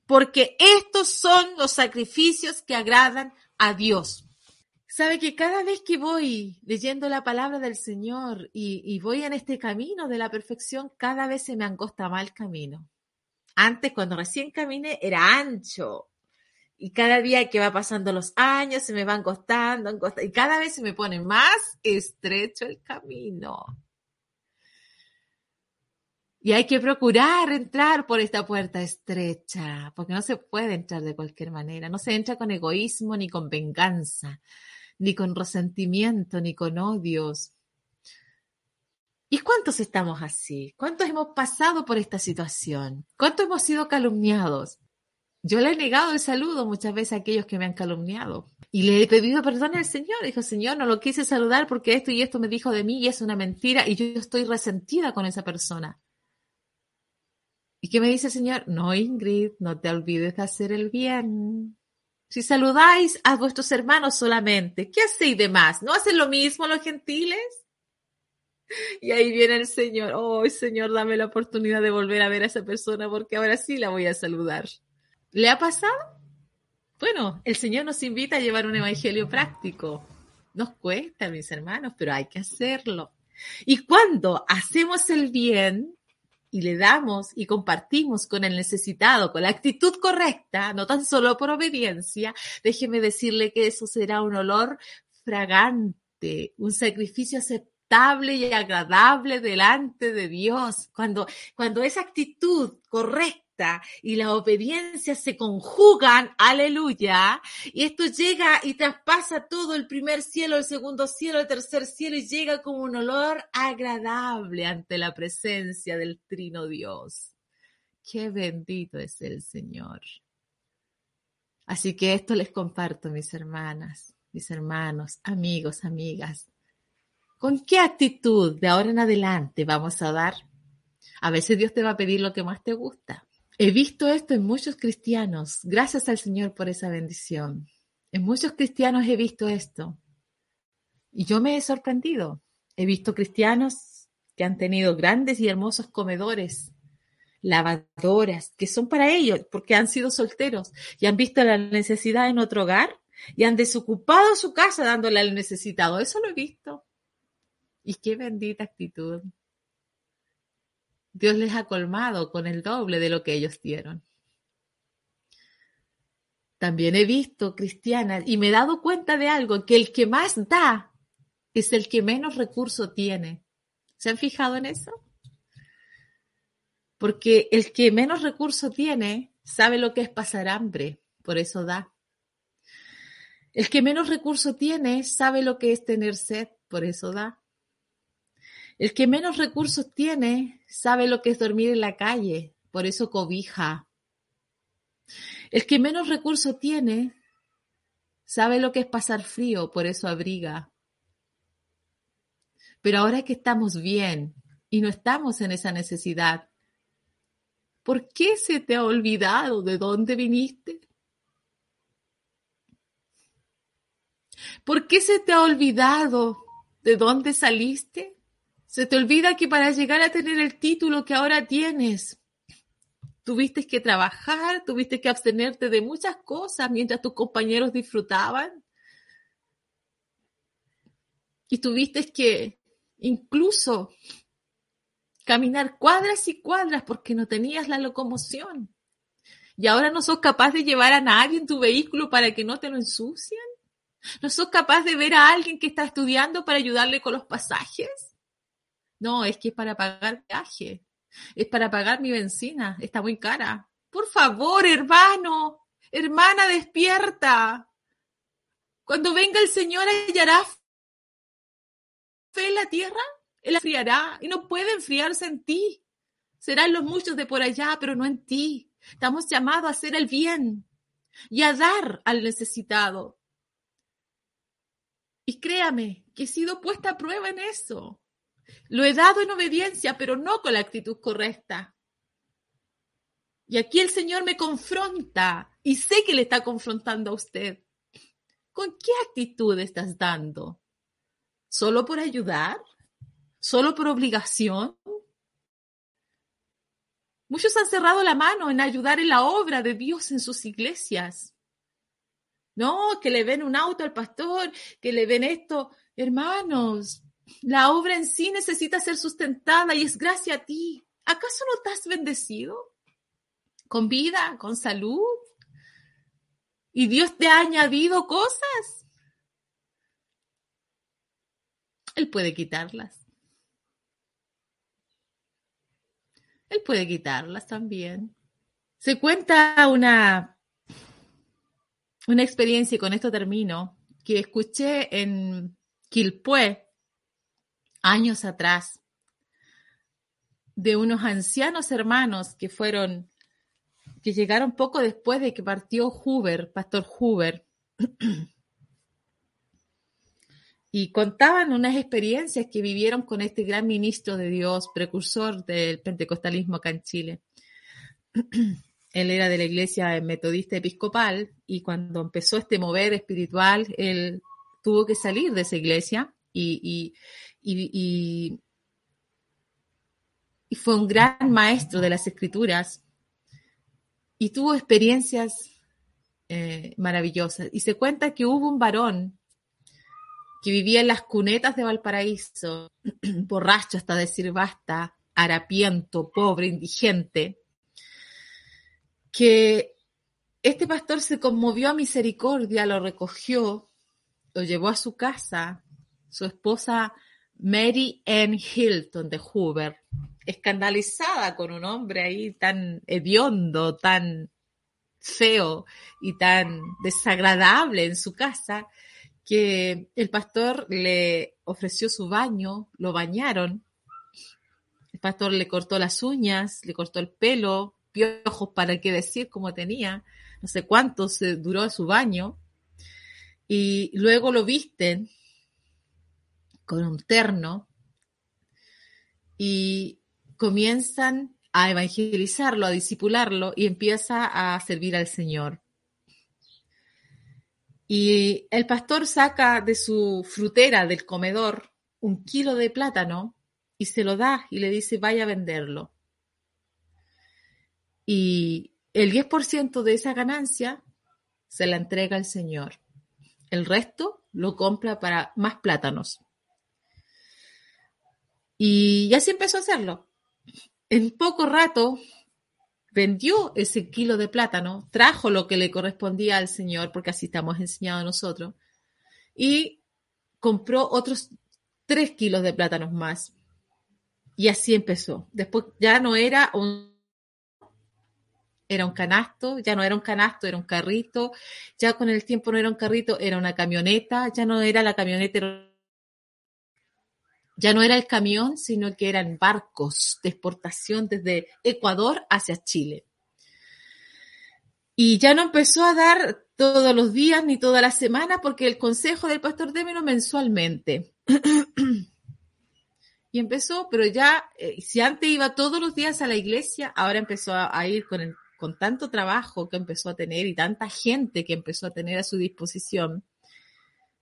porque estos son los sacrificios que agradan a Dios. Sabe que cada vez que voy leyendo la palabra del Señor y, voy en este camino de la perfección, cada vez se me angosta más el camino. Antes, cuando recién caminé, era ancho. Y cada día que va pasando los años, se me va angostando, angostando, y cada vez se me pone más estrecho el camino. Y hay que procurar entrar por esta puerta estrecha, porque no se puede entrar de cualquier manera. No se entra con egoísmo, ni con venganza, ni con resentimiento, ni con odios. ¿Y cuántos estamos así? ¿Cuántos hemos pasado por esta situación? ¿Cuántos hemos sido calumniados? Yo le he negado el saludo muchas veces a aquellos que me han calumniado. Y le he pedido perdón al Señor. Dijo, Señor, no lo quise saludar porque esto y esto me dijo de mí y es una mentira y yo estoy resentida con esa persona. ¿Y qué me dice el Señor? No, Ingrid, no te olvides de hacer el bien. Si saludáis a vuestros hermanos solamente, ¿qué hacéis de más? ¿No hacen lo mismo los gentiles? Y ahí viene el Señor. Oh, Señor, dame la oportunidad de volver a ver a esa persona porque ahora sí la voy a saludar. ¿Le ha pasado? Bueno, el Señor nos invita a llevar un evangelio práctico. Nos cuesta, mis hermanos, pero hay que hacerlo. Y cuando hacemos el bien, y le damos y compartimos con el necesitado, con la actitud correcta, no tan solo por obediencia, déjeme decirle que eso será un olor fragante, un sacrificio aceptable y agradable delante de Dios. Cuando, cuando esa actitud correcta y la obediencia se conjugan, aleluya, y esto llega y traspasa todo el primer cielo, el segundo cielo, el tercer cielo y llega como un olor agradable ante la presencia del Trino Dios. Qué bendito es el Señor. Así que esto les comparto, mis hermanas, mis hermanos, amigos, amigas. ¿Con qué actitud de ahora en adelante vamos a dar? A veces Dios te va a pedir lo que más te gusta. He visto esto en muchos cristianos. Gracias al Señor por esa bendición. En muchos cristianos he visto esto. Y yo me he sorprendido. He visto cristianos que han tenido grandes y hermosos comedores, lavadoras, que son para ellos, porque han sido solteros y han visto la necesidad en otro hogar y han desocupado su casa dándole al necesitado. Eso lo he visto. Y qué bendita actitud. Dios les ha colmado con el doble de lo que ellos dieron. También he visto cristianas y me he dado cuenta de algo, que el que más da es el que menos recurso tiene. ¿Se han fijado en eso? Porque el que menos recurso tiene sabe lo que es pasar hambre, por eso da. El que menos recurso tiene sabe lo que es tener sed, por eso da. El que menos recursos tiene sabe lo que es dormir en la calle, por eso cobija. El que menos recursos tiene sabe lo que es pasar frío, por eso abriga. Pero ahora que estamos bien y no estamos en esa necesidad, ¿por qué se te ha olvidado de dónde viniste? ¿Por qué se te ha olvidado de dónde saliste? Se te olvida que para llegar a tener el título que ahora tienes, tuviste que trabajar, tuviste que abstenerte de muchas cosas mientras tus compañeros disfrutaban. Y tuviste que incluso caminar cuadras y cuadras porque no tenías la locomoción. Y ahora no sos capaz de llevar a nadie en tu vehículo para que no te lo ensucien. ¿No sos capaz de ver a alguien que está estudiando para ayudarle con los pasajes? No, es que es para pagar viaje. Es para pagar mi benzina. Está muy cara. Por favor, hermano. Hermana, despierta. Cuando venga el Señor, hallará fe en la tierra. Él enfriará y no puede enfriarse en ti. serán los muchos de por allá, pero no en ti. Estamos llamados a hacer el bien y a dar al necesitado. Y créame que he sido puesta a prueba en eso. Lo he dado en obediencia, pero no con la actitud correcta. Y aquí el Señor me confronta y sé que le está confrontando a usted. ¿Con qué actitud estás dando? ¿Solo por ayudar? ¿Solo por obligación? Muchos han cerrado la mano en ayudar en la obra de Dios en sus iglesias. No, que le ven un auto al pastor, que le ven esto. Hermanos, la obra en sí necesita ser sustentada y es gracia a ti. ¿Acaso no estás bendecido? ¿Con vida? ¿Con salud? ¿Y Dios te ha añadido cosas? Él puede quitarlas. Él puede quitarlas también. Se cuenta una, una experiencia, y con esto termino, que escuché en Quilpué años atrás de unos ancianos hermanos que fueron, que llegaron poco después de que partió Hoover, Pastor Hoover. y contaban unas experiencias que vivieron con este gran ministro de Dios, precursor del pentecostalismo acá en Chile. Él era de la iglesia metodista episcopal y cuando empezó este mover espiritual, él tuvo que salir de esa iglesia y, y, y fue un gran maestro de las escrituras y tuvo experiencias eh, maravillosas. Y se cuenta que hubo un varón que vivía en las cunetas de Valparaíso, borracho hasta decir basta, harapiento, pobre, indigente, que este pastor se conmovió a misericordia, lo recogió, lo llevó a su casa, su esposa Mary Ann Hilton de Hoover, escandalizada con un hombre ahí tan hediondo, tan feo y tan desagradable en su casa, que el pastor le ofreció su baño, lo bañaron, el pastor le cortó las uñas, le cortó el pelo, piojos para qué decir como tenía, no sé cuánto se duró su baño, y luego lo visten con un terno y comienzan a evangelizarlo, a disipularlo y empieza a servir al Señor. Y el pastor saca de su frutera del comedor un kilo de plátano y se lo da y le dice, vaya a venderlo. Y el 10% de esa ganancia se la entrega al Señor. El resto lo compra para más plátanos. Y así empezó a hacerlo. En poco rato vendió ese kilo de plátano, trajo lo que le correspondía al Señor, porque así estamos enseñados nosotros, y compró otros tres kilos de plátanos más. Y así empezó. Después ya no era un era un canasto, ya no era un canasto, era un carrito, ya con el tiempo no era un carrito, era una camioneta, ya no era la camioneta, ya no era el camión, sino que eran barcos de exportación desde Ecuador hacia Chile. Y ya no empezó a dar todos los días ni toda la semana porque el consejo del pastor Démelo mensualmente. y empezó, pero ya, eh, si antes iba todos los días a la iglesia, ahora empezó a, ir con tanto trabajo que empezó a tener y tanta gente que empezó a tener a su disposición,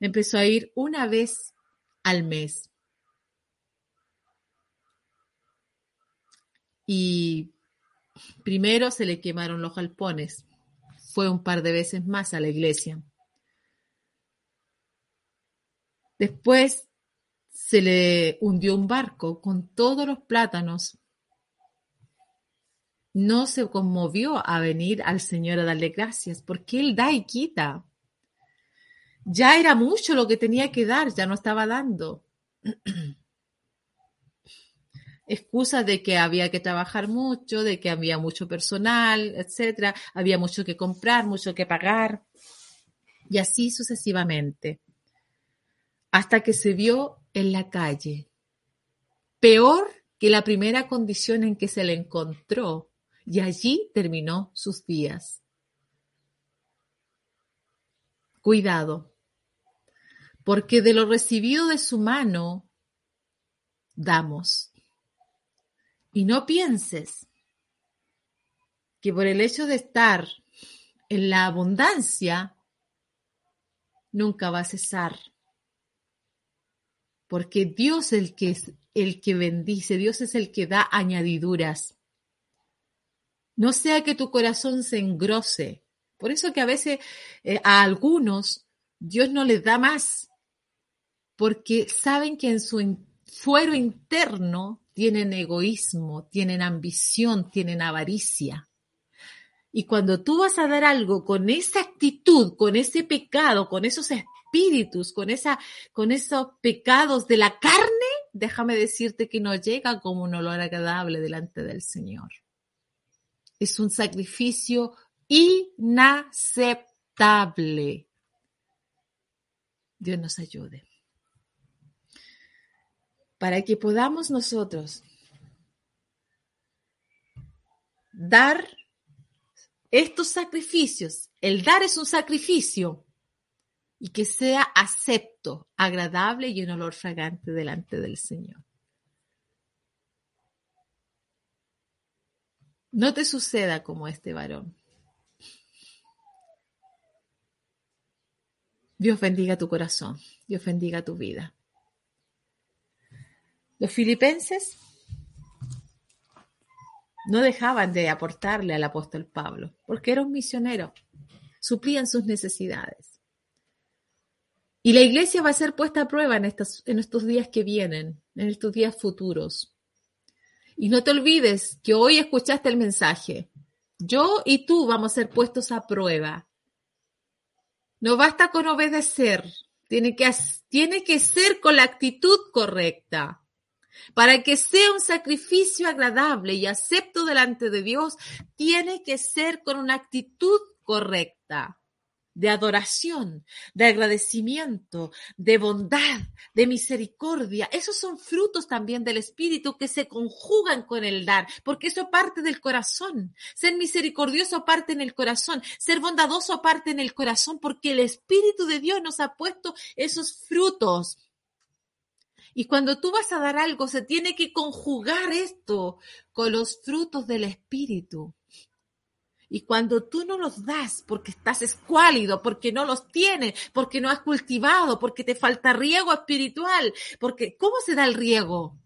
empezó a ir una vez al mes. Y primero se le quemaron los galpones. Fue un par de veces más a la iglesia. Después se le hundió un barco con todos los plátanos. No se conmovió a venir al Señor a darle gracias, porque Él da y quita. Ya era mucho lo que tenía que dar, ya no estaba dando. excusas de que había que trabajar mucho, de que había mucho personal, etcétera, había mucho que comprar, mucho que pagar, y así sucesivamente, hasta que se vio en la calle, peor que la primera condición en que se le encontró. Y allí terminó sus días. Cuidado, porque de lo recibido de su mano damos. Y no pienses que por el hecho de estar en la abundancia, nunca va a cesar. Porque Dios es el que, es el que bendice, Dios es el que da añadiduras. No sea que tu corazón se engrose. Por eso que a veces eh, a algunos Dios no les da más, porque saben que en su fuero interno tienen egoísmo, tienen ambición, tienen avaricia. Y cuando tú vas a dar algo con esa actitud, con ese pecado, con esos espíritus, con, esa, con esos pecados de la carne, déjame decirte que no llega como un olor agradable delante del Señor. Es un sacrificio inaceptable. Dios nos ayude. Para que podamos nosotros dar estos sacrificios, el dar es un sacrificio y que sea acepto, agradable y un olor fragante delante del Señor. No te suceda como este varón. Dios bendiga tu corazón, Dios bendiga tu vida. Los filipenses no dejaban de aportarle al apóstol Pablo, porque era un misionero, suplían sus necesidades. Y la iglesia va a ser puesta a prueba en, estos días que vienen, en estos días futuros. Y no te olvides que hoy escuchaste el mensaje. Yo y tú vamos a ser puestos a prueba. No basta con obedecer, tiene que, tiene que ser con la actitud correcta. Para que sea un sacrificio agradable y acepto delante de Dios, tiene que ser con una actitud correcta de adoración, de agradecimiento, de bondad, de misericordia. Esos son frutos también del Espíritu que se conjugan con el dar, porque eso parte del corazón. Ser misericordioso parte en el corazón, ser bondadoso parte en el corazón, porque el Espíritu de Dios nos ha puesto esos frutos y cuando tú vas a dar algo, se tiene que conjugar esto con los frutos del Espíritu. Y cuando tú no los das porque estás escuálido, porque no los tienes, porque no has cultivado, porque te falta riego espiritual, porque ¿cómo se da el riego?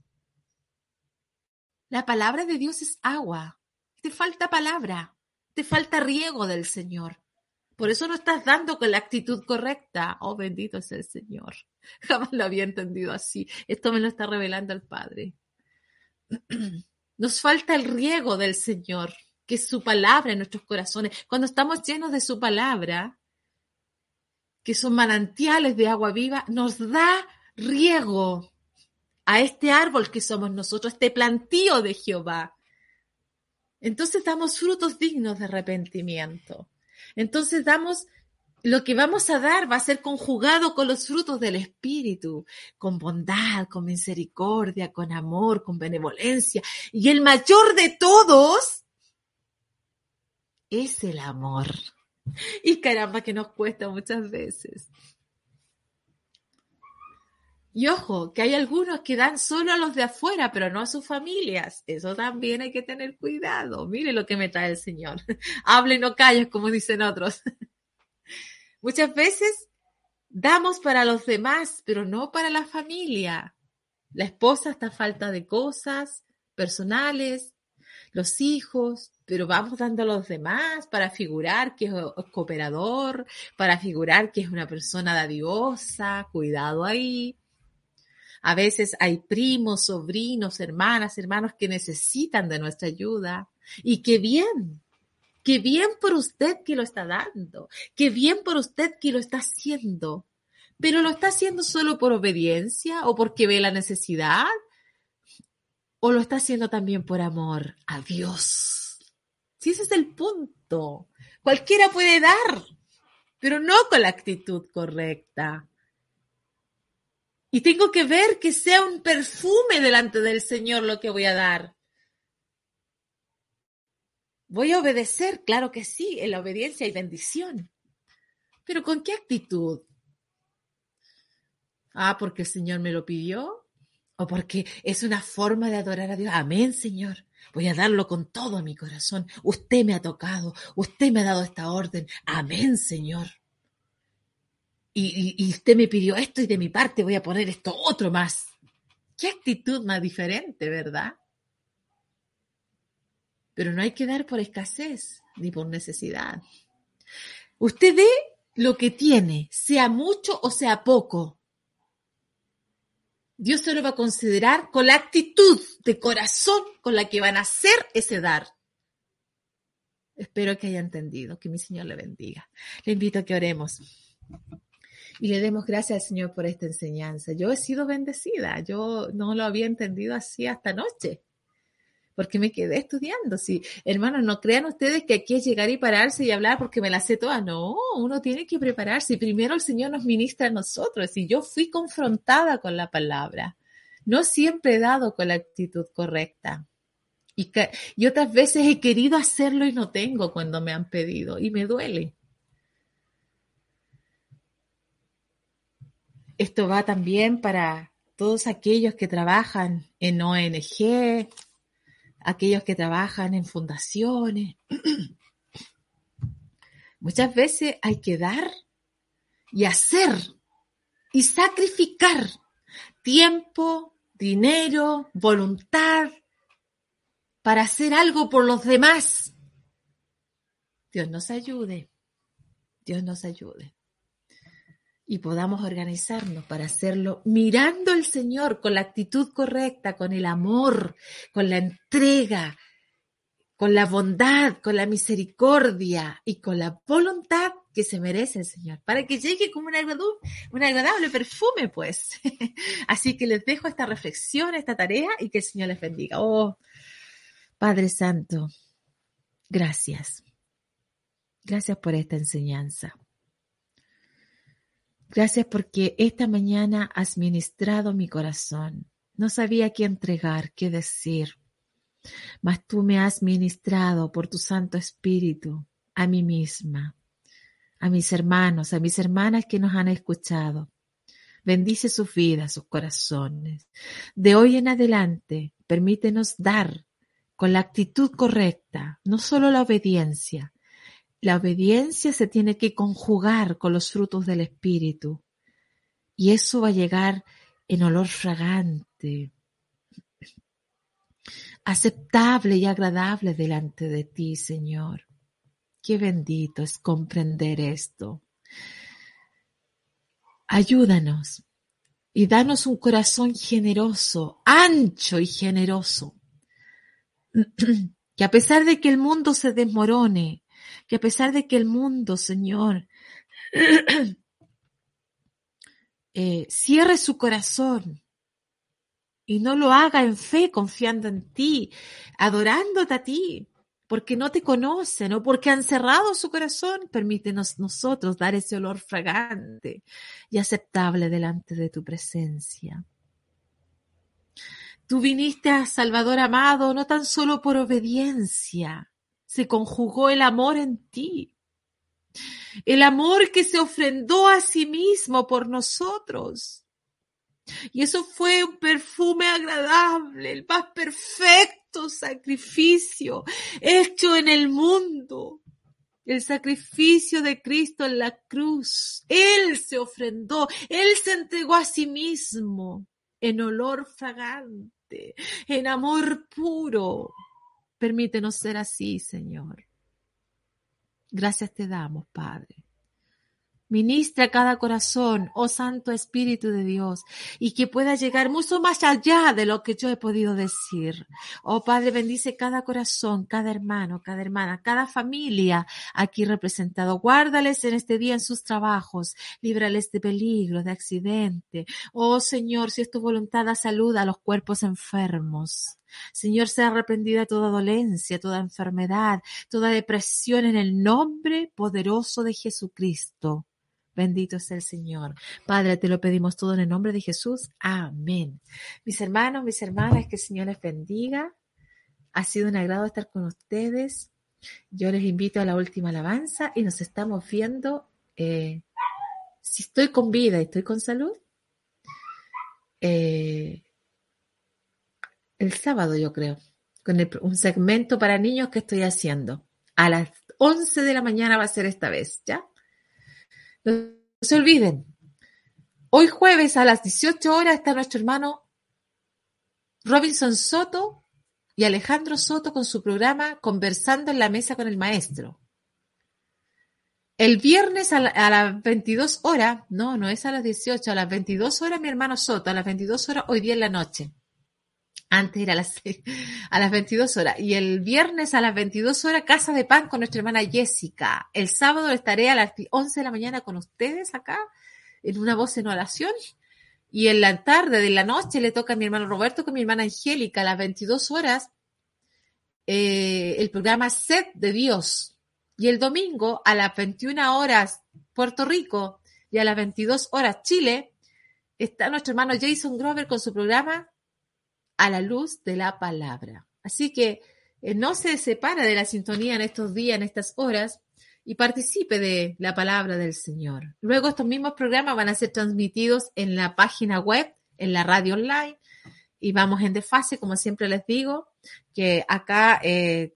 La palabra de Dios es agua. Te falta palabra, te falta riego del Señor. Por eso no estás dando con la actitud correcta. Oh, bendito es el Señor. Jamás lo había entendido así. Esto me lo está revelando el Padre. Nos falta el riego del Señor, que es su palabra en nuestros corazones. Cuando estamos llenos de su palabra, que son manantiales de agua viva, nos da riego a este árbol que somos nosotros, este plantío de Jehová. Entonces damos frutos dignos de arrepentimiento. Entonces damos, lo que vamos a dar va a ser conjugado con los frutos del Espíritu, con bondad, con misericordia, con amor, con benevolencia. Y el mayor de todos es el amor. Y caramba que nos cuesta muchas veces. Y ojo, que hay algunos que dan solo a los de afuera, pero no a sus familias. Eso también hay que tener cuidado. Mire lo que me trae el Señor. Hable no calles, como dicen otros. Muchas veces damos para los demás, pero no para la familia. La esposa está a falta de cosas personales, los hijos, pero vamos dando a los demás para figurar que es cooperador, para figurar que es una persona dadiosa, cuidado ahí. A veces hay primos, sobrinos, hermanas, hermanos que necesitan de nuestra ayuda. Y qué bien, qué bien por usted que lo está dando, qué bien por usted que lo está haciendo. Pero lo está haciendo solo por obediencia o porque ve la necesidad o lo está haciendo también por amor a Dios. Si ese es el punto. Cualquiera puede dar, pero no con la actitud correcta. Y tengo que ver que sea un perfume delante del Señor lo que voy a dar. ¿Voy a obedecer? Claro que sí, en la obediencia hay bendición. Pero ¿con qué actitud? Ah, porque el Señor me lo pidió. O porque es una forma de adorar a Dios. Amén, Señor. Voy a darlo con todo mi corazón. Usted me ha tocado. Usted me ha dado esta orden. Amén, Señor. Y, usted me pidió esto y de mi parte voy a poner esto otro más. Qué actitud más diferente, ¿verdad? Pero no hay que dar por escasez ni por necesidad. Usted ve lo que tiene, sea mucho o sea poco. Dios se lo va a considerar con la actitud de corazón con la que van a hacer ese dar. Espero que haya entendido, que mi Señor le bendiga. Le invito a que oremos y le demos gracias al Señor por esta enseñanza. Yo he sido bendecida, yo no lo había entendido así hasta anoche porque me quedé estudiando. Si, hermanos, no crean ustedes que aquí es llegar y pararse y hablar porque me la sé toda. No, uno tiene que prepararse. Primero el Señor nos ministra a nosotros y yo fui confrontada con la palabra. No siempre he dado con la actitud correcta. Y, y otras veces he querido hacerlo y no tengo cuando me han pedido y me duele. Esto va también para todos aquellos que trabajan en ONG, aquellos que trabajan en fundaciones. Muchas veces hay que dar y hacer y sacrificar tiempo, dinero, voluntad para hacer algo por los demás. Dios nos ayude. Dios nos ayude y podamos organizarnos para hacerlo mirando al Señor con la actitud correcta, con el amor, con la entrega, con la bondad, con la misericordia y con la voluntad que se merece el Señor, para que llegue como un agradable, un agradable perfume, pues. Así que les dejo esta reflexión, esta tarea y que el Señor les bendiga. Oh, Padre Santo, gracias. Gracias por esta enseñanza. Gracias porque esta mañana has ministrado mi corazón. No sabía qué entregar, qué decir, mas tú me has ministrado por tu Santo Espíritu a mí misma, a mis hermanos, a mis hermanas que nos han escuchado. Bendice sus vidas, sus corazones. De hoy en adelante, permítenos dar con la actitud correcta, no solo la obediencia, la obediencia se tiene que conjugar con los frutos del Espíritu. Y eso va a llegar en olor fragante, aceptable y agradable delante de ti, Señor. Qué bendito es comprender esto. Ayúdanos y danos un corazón generoso, ancho y generoso. Que a pesar de que el mundo se desmorone, que a pesar de que el mundo, Señor, eh, cierre su corazón y no lo haga en fe, confiando en ti, adorándote a ti, porque no te conocen o porque han cerrado su corazón, permítenos nosotros dar ese olor fragante y aceptable delante de tu presencia. Tú viniste a Salvador amado no tan solo por obediencia, se conjugó el amor en ti. El amor que se ofrendó a sí mismo por nosotros. Y eso fue un perfume agradable, el más perfecto sacrificio hecho en el mundo. El sacrificio de Cristo en la cruz. Él se ofrendó, Él se entregó a sí mismo en olor fragante, en amor puro. Permítenos ser así, Señor. Gracias te damos, Padre. Ministra cada corazón, oh Santo Espíritu de Dios, y que pueda llegar mucho más allá de lo que yo he podido decir. Oh Padre, bendice cada corazón, cada hermano, cada hermana, cada familia aquí representado. Guárdales en este día en sus trabajos, líbrales de peligro, de accidente. Oh Señor, si es tu voluntad, da salud a los cuerpos enfermos. Señor, sea arrepentida toda dolencia, toda enfermedad, toda depresión en el nombre poderoso de Jesucristo Bendito sea el Señor. Padre, te lo pedimos todo en el nombre de Jesús. Amén. Mis hermanos, mis hermanas, que el Señor les bendiga. Ha sido un agrado estar con ustedes. Yo les invito a la última alabanza y nos estamos viendo. Eh, si estoy con vida y estoy con salud, eh, el sábado yo creo, con un segmento para niños que estoy haciendo. A las 11 de la mañana va a ser esta vez, ¿ya? No se olviden. Hoy jueves a las 18 horas está nuestro hermano Robinson Soto y Alejandro Soto con su programa Conversando en la Mesa con el Maestro. El viernes a, las 22 horas, no, no es a las 18, a las 22 horas mi hermano Soto, a las 22 horas hoy día en la noche. Antes era a las, a las 22 horas. Y el viernes a las 22 horas, Casa de Pan con nuestra hermana Jessica. El sábado estaré a las 11 de la mañana con ustedes acá, en una voz en oración. Y en la tarde de la noche le toca a mi hermano Roberto con mi hermana Angélica a las 22 horas eh, el programa Set de Dios. Y el domingo a las 21 horas Puerto Rico y a las 22 horas Chile está nuestro hermano Jason Grover con su programa a la luz de la palabra. Así que eh, no se separa de la sintonía en estos días, en estas horas, y participe de la palabra del Señor. Luego estos mismos programas van a ser transmitidos en la página web, en la radio online, y vamos en desfase, como siempre les digo, que acá eh,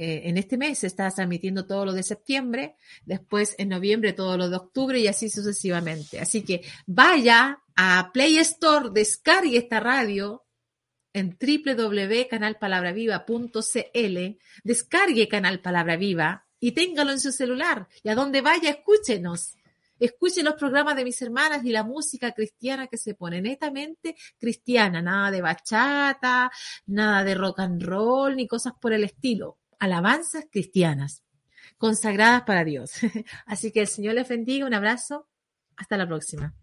eh, en este mes se está transmitiendo todo lo de septiembre, después en noviembre todo lo de octubre y así sucesivamente. Así que vaya a Play Store, descargue esta radio en www.canalpalabraviva.cl, descargue Canal Palabra Viva y téngalo en su celular. Y a donde vaya, escúchenos. Escuche los programas de mis hermanas y la música cristiana que se pone, netamente cristiana, nada de bachata, nada de rock and roll, ni cosas por el estilo alabanzas cristianas, consagradas para Dios. Así que el Señor les bendiga, un abrazo, hasta la próxima.